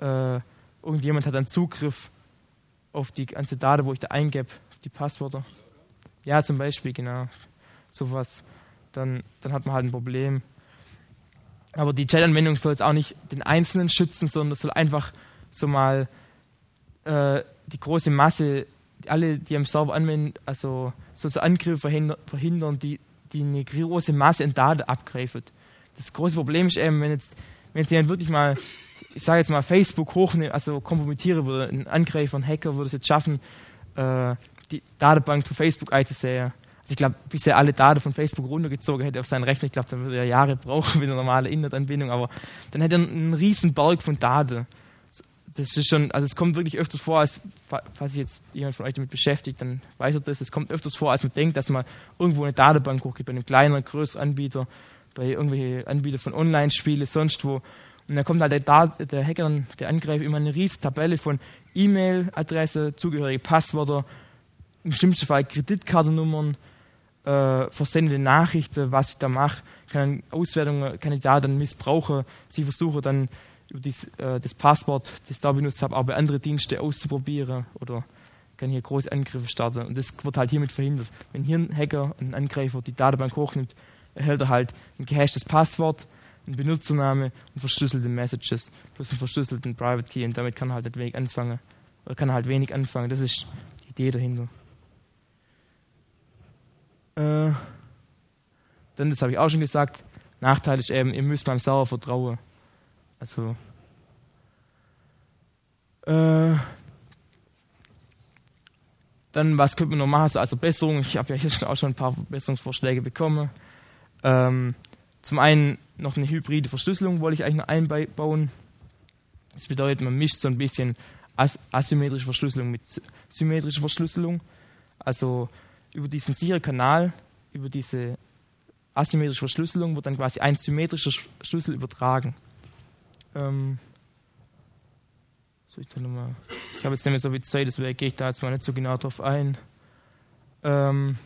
äh, irgendjemand hat dann Zugriff auf die ganze Daten, wo ich da eingebe, auf die Passwörter. Ja, zum Beispiel, genau. Sowas. Dann, dann hat man halt ein Problem. Aber die Chat-Anwendung soll jetzt auch nicht den Einzelnen schützen, sondern soll einfach so mal äh, die große Masse, alle, die am Server anwenden, also so, so Angriffe verhindern, verhindern, die, die eine große Masse an Daten abgreifen. Das große Problem ist eben, wenn jetzt, wenn jetzt jemand wirklich mal ich sage jetzt mal, Facebook hochnehmen, also kompromittieren würde, ein Angreifer, ein Hacker würde es jetzt schaffen, äh, die Datenbank von Facebook einzusehen. Also ich glaube, bis er alle Daten von Facebook runtergezogen hätte auf seinen Rechner, ich glaube, dann würde er Jahre brauchen *laughs* mit einer normalen Internetanbindung, aber dann hätte er einen riesen Berg von Daten. Das ist schon, also es kommt wirklich öfters vor, als, falls sich jetzt jemand von euch damit beschäftigt, dann weiß er das, es kommt öfters vor, als man denkt, dass man irgendwo eine Datenbank hochgibt, bei einem kleineren, größeren Anbieter, bei irgendwelchen Anbietern von Online-Spielen, sonst wo. Und dann kommt halt der, der Hacker, der Angreifer, immer eine riesige Tabelle von E-Mail-Adresse, zugehörige Passwörter, im schlimmsten Fall Kreditkartennummern, äh, versendete Nachrichten, was ich da mache, kann Auswertungen, kann ich da dann missbrauchen. Sie versuchen dann über dies, äh, das Passwort, das ich da benutzt habe, auch bei anderen Diensten auszuprobieren oder kann hier große Angriffe starten. Und das wird halt hiermit verhindert. Wenn hier ein Hacker, ein Angreifer die Datenbank hochnimmt, erhält er halt ein gehashtes Passwort ein Benutzername und verschlüsselte Messages plus einen verschlüsselten Private Key und damit kann er halt nicht wenig anfangen oder kann er halt wenig anfangen. Das ist die Idee dahinter. Äh, dann, das habe ich auch schon gesagt, Nachteil ist eben, ihr müsst beim Server vertrauen. Also äh, dann, was könnte man noch machen? Also Besserung, ich habe ja hier auch schon ein paar Verbesserungsvorschläge bekommen. Ähm, zum einen noch eine hybride Verschlüsselung wollte ich eigentlich noch einbauen. Das bedeutet, man mischt so ein bisschen asymmetrische Verschlüsselung mit symmetrischer Verschlüsselung. Also über diesen sicheren Kanal, über diese asymmetrische Verschlüsselung wird dann quasi ein symmetrischer Schlüssel übertragen. Ähm ich, ich habe jetzt nicht mehr so viel Zeit, deswegen gehe ich da jetzt mal nicht so genau drauf ein. Ähm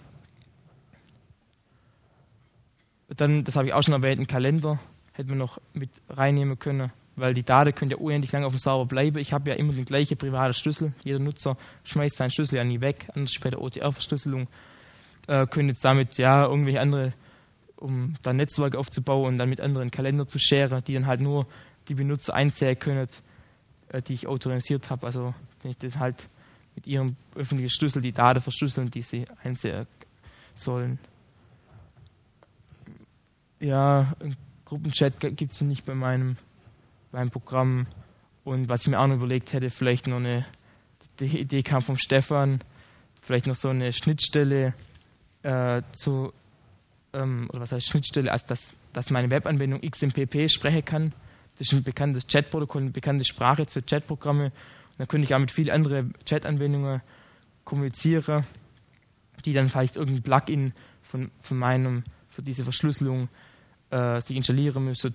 dann, das habe ich auch schon erwähnt, einen Kalender hätte man noch mit reinnehmen können, weil die Daten können ja unendlich lange auf dem Server bleiben. Ich habe ja immer den gleichen privaten Schlüssel. Jeder Nutzer schmeißt seinen Schlüssel ja nie weg, anders der OTR-Verschlüsselung. Äh, können jetzt damit ja irgendwelche andere, um dann Netzwerk aufzubauen und dann mit anderen Kalender zu scheren, die dann halt nur die Benutzer einsehen können, äh, die ich autorisiert habe. Also wenn ich das halt mit ihrem öffentlichen Schlüssel die Daten verschlüsseln, die sie einsehen sollen ja, Gruppenchat gibt es nicht bei meinem, meinem Programm. Und was ich mir auch noch überlegt hätte, vielleicht noch eine, die Idee kam vom Stefan, vielleicht noch so eine Schnittstelle äh, zu, ähm, oder was heißt Schnittstelle, also dass, dass meine Webanwendung XMPP sprechen kann. Das ist ein bekanntes Chatprotokoll, eine bekannte Sprache für Chatprogramme. dann könnte ich auch mit vielen anderen Chat-Anwendungen kommunizieren, die dann vielleicht irgendein Plugin von, von meinem, für diese Verschlüsselung äh, sich installieren müssen.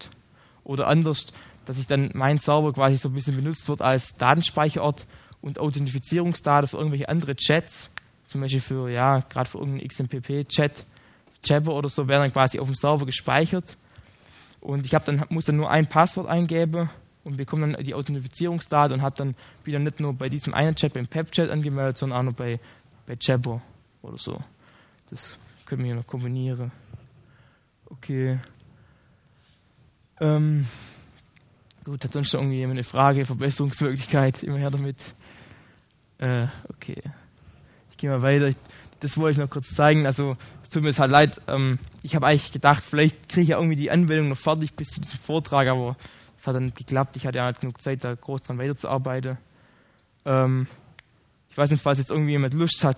Oder anders, dass ich dann mein Server quasi so ein bisschen benutzt wird als Datenspeicherort und Authentifizierungsdaten für irgendwelche andere Chats, zum Beispiel für, ja, gerade für irgendeinen XMPP-Chat, Jabber oder so, werden dann quasi auf dem Server gespeichert. Und ich dann, muss dann nur ein Passwort eingeben und bekomme dann die Authentifizierungsdaten und habe dann wieder nicht nur bei diesem einen Chat, beim PEP-Chat angemeldet, sondern auch noch bei, bei Jabber oder so. Das können wir hier noch kombinieren. Okay. Ähm, gut, hat sonst noch irgendwie jemand eine Frage, Verbesserungsmöglichkeit, immer her damit. Äh, okay. Ich gehe mal weiter. Das wollte ich noch kurz zeigen. Also, es tut mir jetzt halt leid. Ähm, ich habe eigentlich gedacht, vielleicht kriege ich ja irgendwie die Anwendung noch fertig bis zu diesem Vortrag, aber es hat dann nicht geklappt. Ich hatte ja halt genug Zeit, da groß dran weiterzuarbeiten. Ähm, ich weiß nicht, falls jetzt irgendwie jemand Lust hat,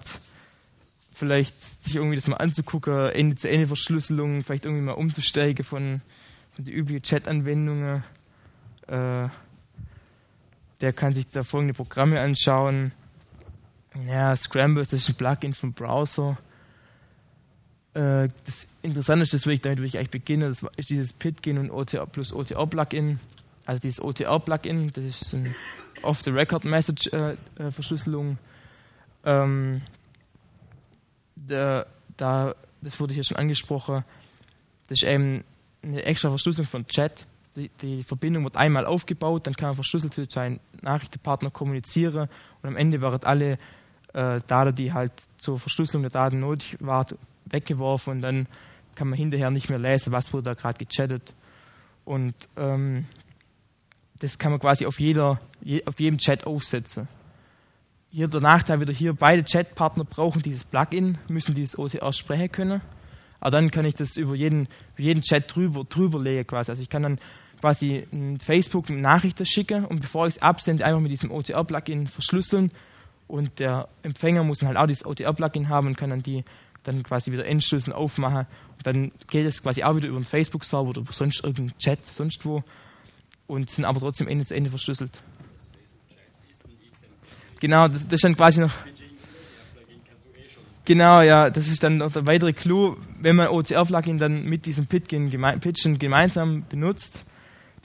vielleicht sich irgendwie das mal anzugucken, Ende-zu-Ende-Verschlüsselung, vielleicht irgendwie mal umzusteigen von, von den üblichen Chat-Anwendungen. Äh, der kann sich da folgende Programme anschauen. Ja, Scramble, das ist ein Plugin vom Browser. Äh, das Interessante ist, damit will ich eigentlich beginnen, das ist dieses Pitgin und OTR plus OTR Plugin. Also dieses OTR Plugin, das ist ein Off-the-Record-Message-Verschlüsselung. Äh, ähm, da, da, das wurde hier schon angesprochen. Das ist eben eine extra Verschlüsselung von Chat. Die, die, Verbindung wird einmal aufgebaut, dann kann man verschlüsselt mit seinen Nachrichtenpartner kommunizieren und am Ende werden alle äh, Daten, die halt zur Verschlüsselung der Daten nötig waren, weggeworfen und dann kann man hinterher nicht mehr lesen, was wurde da gerade gechattet. Und ähm, das kann man quasi auf, jeder, je, auf jedem Chat aufsetzen. Hier der Nachteil wieder hier, beide Chatpartner brauchen dieses Plugin, müssen dieses OTR sprechen können. Aber dann kann ich das über jeden, jeden Chat drüber, drüber legen quasi. Also ich kann dann quasi Facebook Nachrichten schicken und bevor ich es absende, einfach mit diesem OTR-Plugin verschlüsseln und der Empfänger muss dann halt auch dieses OTR-Plugin haben und kann dann die dann quasi wieder entschlüsseln, aufmachen. Und dann geht es quasi auch wieder über einen Facebook-Server oder über sonst irgendeinen Chat, sonst wo. Und sind aber trotzdem Ende zu Ende verschlüsselt. Genau, das, das ist dann quasi noch. Genau, ja, das ist dann noch der weitere Clou, wenn man OCR-Plugin dann mit diesem Pitchen, geme Pitchen gemeinsam benutzt.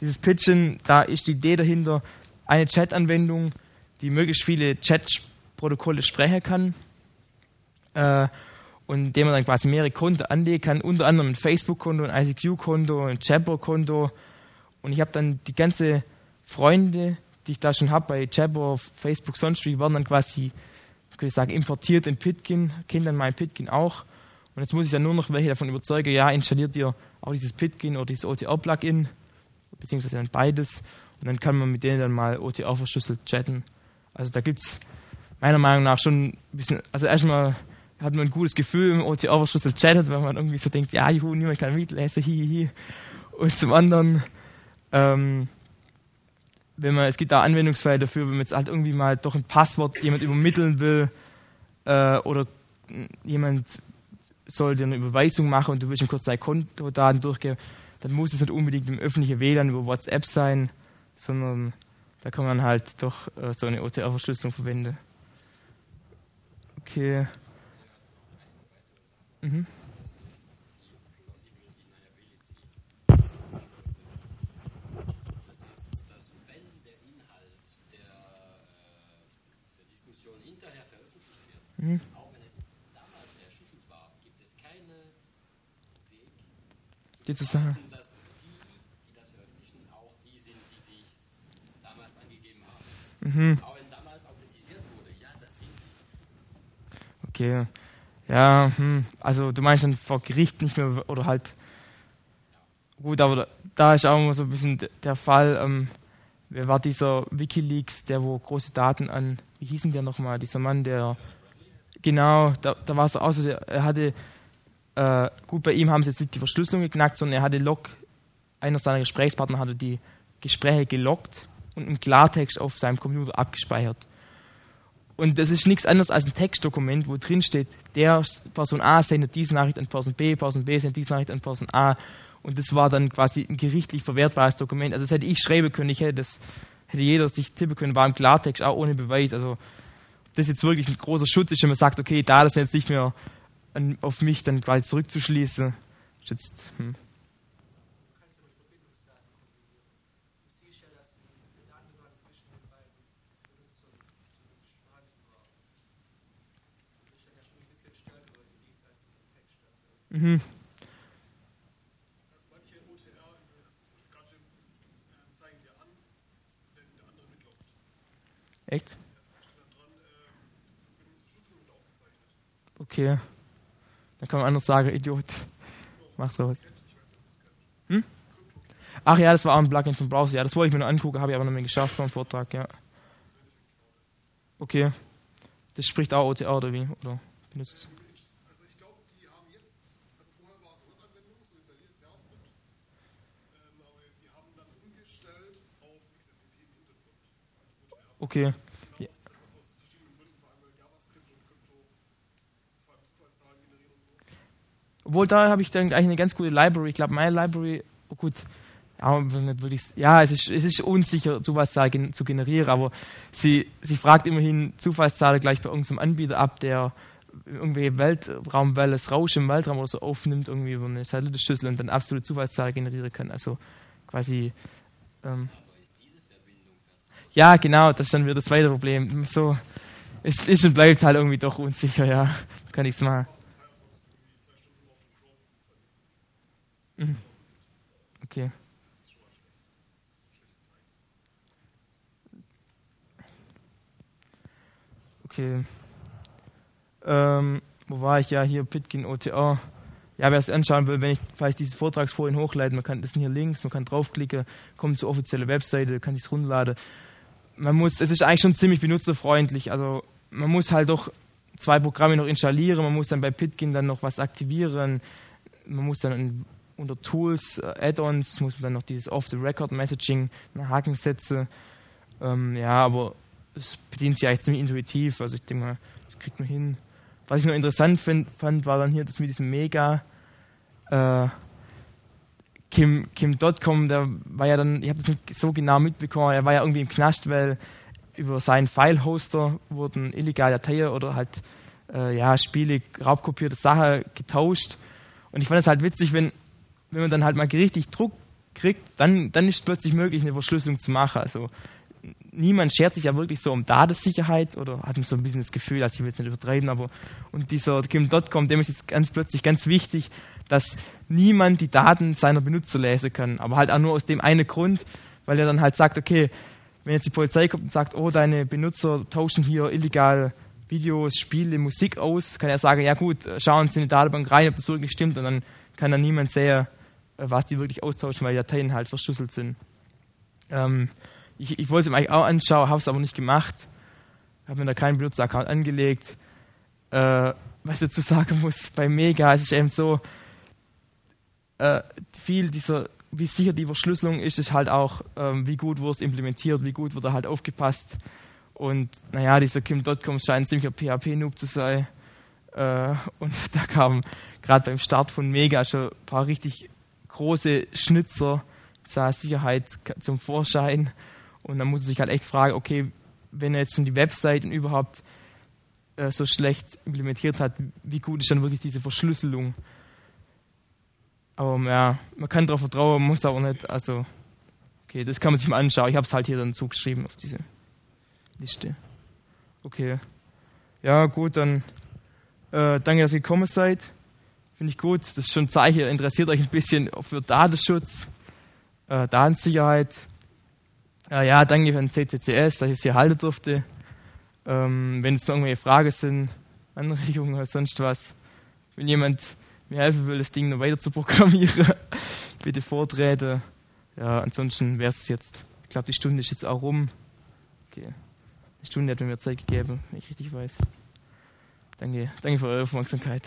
Dieses Pitchen, da ist die Idee dahinter, eine Chat-Anwendung, die möglichst viele Chat-Protokolle sprechen kann. Äh, und indem man dann quasi mehrere Konten anlegen kann, unter anderem ein Facebook-Konto, ein ICQ-Konto, ein Jabber-Konto. Und ich habe dann die ganze Freunde, die ich da schon habe bei Jabber, Facebook, sonst wie, werden dann quasi, könnte ich sagen, importiert in Pitkin, kennen dann mein Pitkin auch. Und jetzt muss ich dann nur noch welche davon überzeugen, ja, installiert ihr auch dieses Pitkin oder dieses OTR-Plugin, beziehungsweise dann beides. Und dann kann man mit denen dann mal OTR verschlüsselt chatten. Also da gibt es meiner Meinung nach schon ein bisschen, also erstmal hat man ein gutes Gefühl, im OTR verschlüsselt chattet, weil man irgendwie so denkt, ja, juhu, niemand kann mitlesen, hihihi. Hi, hi. Und zum anderen, ähm, wenn man, es gibt da Anwendungsfälle dafür, wenn man jetzt halt irgendwie mal doch ein Passwort jemand übermitteln will äh, oder jemand soll dir eine Überweisung machen und du willst ihm kurz deine Kontodaten durchgeben, dann muss es nicht unbedingt im öffentlichen WLAN über WhatsApp sein, sondern da kann man halt doch äh, so eine OTR-Verschlüsselung verwenden. Okay. Mhm. Mhm. Auch wenn es damals verschlüsselt war, gibt es keinen Weg, die zu sagen. dass die, die das veröffentlichen, auch die sind, die sich damals angegeben haben. Mhm. Auch wenn damals authentisiert wurde, ja, das sind sie. Okay. Ja, hm. also du meinst dann vor Gericht nicht mehr oder halt. Gut, aber da, da ist auch immer so ein bisschen der Fall. Ähm, wer war dieser WikiLeaks, der wo große Daten an, wie hießen der nochmal, dieser Mann, der Genau, da, da war es auch so, er hatte, äh, gut, bei ihm haben sie jetzt nicht die Verschlüsselung geknackt, sondern er hatte Log, einer seiner Gesprächspartner hatte die Gespräche gelockt und im Klartext auf seinem Computer abgespeichert. Und das ist nichts anderes als ein Textdokument, wo drin steht, der Person A sendet diese Nachricht an Person B, Person B sendet diese Nachricht an Person A. Und das war dann quasi ein gerichtlich verwertbares Dokument. Also das hätte ich schreiben können, ich hätte das hätte jeder sich tippen können, war im Klartext auch ohne Beweis. Also das jetzt wirklich ein großer Schutz ist, wenn man sagt, okay, da das jetzt nicht mehr an, auf mich dann quasi zurückzuschließen. Ist jetzt, hm. Mhm. Manche OTR, das Gadget, äh, zeigen dir an, wenn der andere mitlauft. Echt? Da steht dann dran, äh, Verbindungsverschlüsselung wird aufgezeichnet. Okay. Dann kann man anders sagen, *laughs* Idiot. Mach sowas. Hm? Ach ja, das war auch ein Plugin vom Browser. Ja, das wollte ich mir noch angucken, habe ich aber noch nicht geschafft vor dem Vortrag, ja. Okay. Das spricht auch OTR oder wie? Oder benutzt? Also ich glaube, die haben jetzt, also vorher war es Web-Anwendung, so wie bei jedes Jahresbund. Ähm, aber die haben dann umgestellt auf XMPP im Hintergrund. Also OTR. Okay. Genau, aus, also aus verschiedenen Gründen, vor allem weil JavaScript und Krypto vor allem Zufallszahlen generieren so. Obwohl, da habe ich dann eigentlich eine ganz gute Library. Ich glaube, meine Library, oh gut, ja, es ist, es ist unsicher, Zufallszahl gen zu generieren, aber sie, sie fragt immerhin Zufallszahl gleich bei irgendeinem Anbieter ab, der irgendwie Weltraumwelle, das Rausch im Weltraum oder so aufnimmt, irgendwie über eine Satellitenschüssel und dann absolute Zufallszahl generieren kann. Also quasi, ähm, ja, genau, das ist dann wieder das zweite Problem. So, es ist und bleibt halt irgendwie doch unsicher, ja. Da kann ich's machen. Mhm. Okay. Okay. Ähm, wo war ich? Ja, hier Pitkin OTR. Ja, wer es anschauen will, wenn ich vielleicht diese Vortragsfolien hochlade, man kann, das sind hier Links, man kann draufklicken, kommt zur offiziellen Webseite, kann sich runterladen. Man muss, es ist eigentlich schon ziemlich benutzerfreundlich, also man muss halt doch zwei Programme noch installieren, man muss dann bei Pitkin dann noch was aktivieren, man muss dann unter Tools, äh, Add-ons, muss man dann noch dieses Off-the-Record-Messaging einen Haken setzen. Ähm, ja, aber es bedient sich eigentlich ziemlich intuitiv, also ich denke mal, das kriegt man hin. Was ich noch interessant find, fand, war dann hier das mit diesem Mega äh, Kim, Kim Dotcom, der war ja dann, ich habe das nicht so genau mitbekommen, er war ja irgendwie im Knast, weil über seinen File-Hoster wurden illegale Dateien oder halt äh, ja, Spiele, raubkopierte Sachen getauscht. Und ich fand es halt witzig, wenn, wenn man dann halt mal richtig Druck kriegt, dann, dann ist plötzlich möglich, eine Verschlüsselung zu machen. Also niemand schert sich ja wirklich so um Datensicherheit oder hat so ein bisschen das Gefühl, dass ich will jetzt nicht übertreiben, aber und dieser Kim.com, dem ist jetzt ganz plötzlich ganz wichtig, dass niemand die Daten seiner Benutzer lesen kann. Aber halt auch nur aus dem einen Grund, weil er dann halt sagt, okay, wenn jetzt die Polizei kommt und sagt, oh, deine Benutzer tauschen hier illegal Videos, Spiele, Musik aus, kann er sagen, ja gut, schauen Sie in die Datenbank rein, ob das wirklich stimmt und dann kann dann niemand sehen, was die wirklich austauschen, weil die Dateien halt verschlüsselt sind. Ähm, ich, ich wollte es mir eigentlich auch anschauen, habe es aber nicht gemacht. Habe mir da keinen Benutzeraccount angelegt. Äh, was ich dazu sagen muss, bei Mega ist es eben so, äh, viel dieser, wie sicher die Verschlüsselung ist, ist halt auch, ähm, wie gut wurde es implementiert, wie gut wird da halt aufgepasst. Und naja, dieser Kim.com scheint ein PHP-Noob zu sein. Äh, und *laughs* da kamen gerade beim Start von Mega schon ein paar richtig große Schnitzer zur Sicherheit zum Vorschein. Und dann muss man sich halt echt fragen, okay, wenn er jetzt schon die Webseiten überhaupt äh, so schlecht implementiert hat, wie gut ist dann wirklich diese Verschlüsselung? Aber ja, man kann darauf vertrauen, muss aber nicht. Also, okay, das kann man sich mal anschauen. Ich habe es halt hier dann zugeschrieben auf diese Liste. Okay. Ja, gut, dann äh, danke, dass ihr gekommen seid. Finde ich gut. Das ist schon ein Zeichen, interessiert euch ein bisschen für Datenschutz, äh, Datensicherheit. Äh, ja, danke den CCCS, dass ich es hier halten durfte. Ähm, wenn es noch irgendwelche Fragen sind, Anregungen oder sonst was, wenn jemand mir helfen will, das Ding noch weiter zu programmieren, *laughs* bitte vortreten. Ja, ansonsten wäre es jetzt. Ich glaube, die Stunde ist jetzt auch rum. Okay. Die Stunde hat mir Zeit gegeben, wenn ich richtig weiß. Danke, danke für eure Aufmerksamkeit.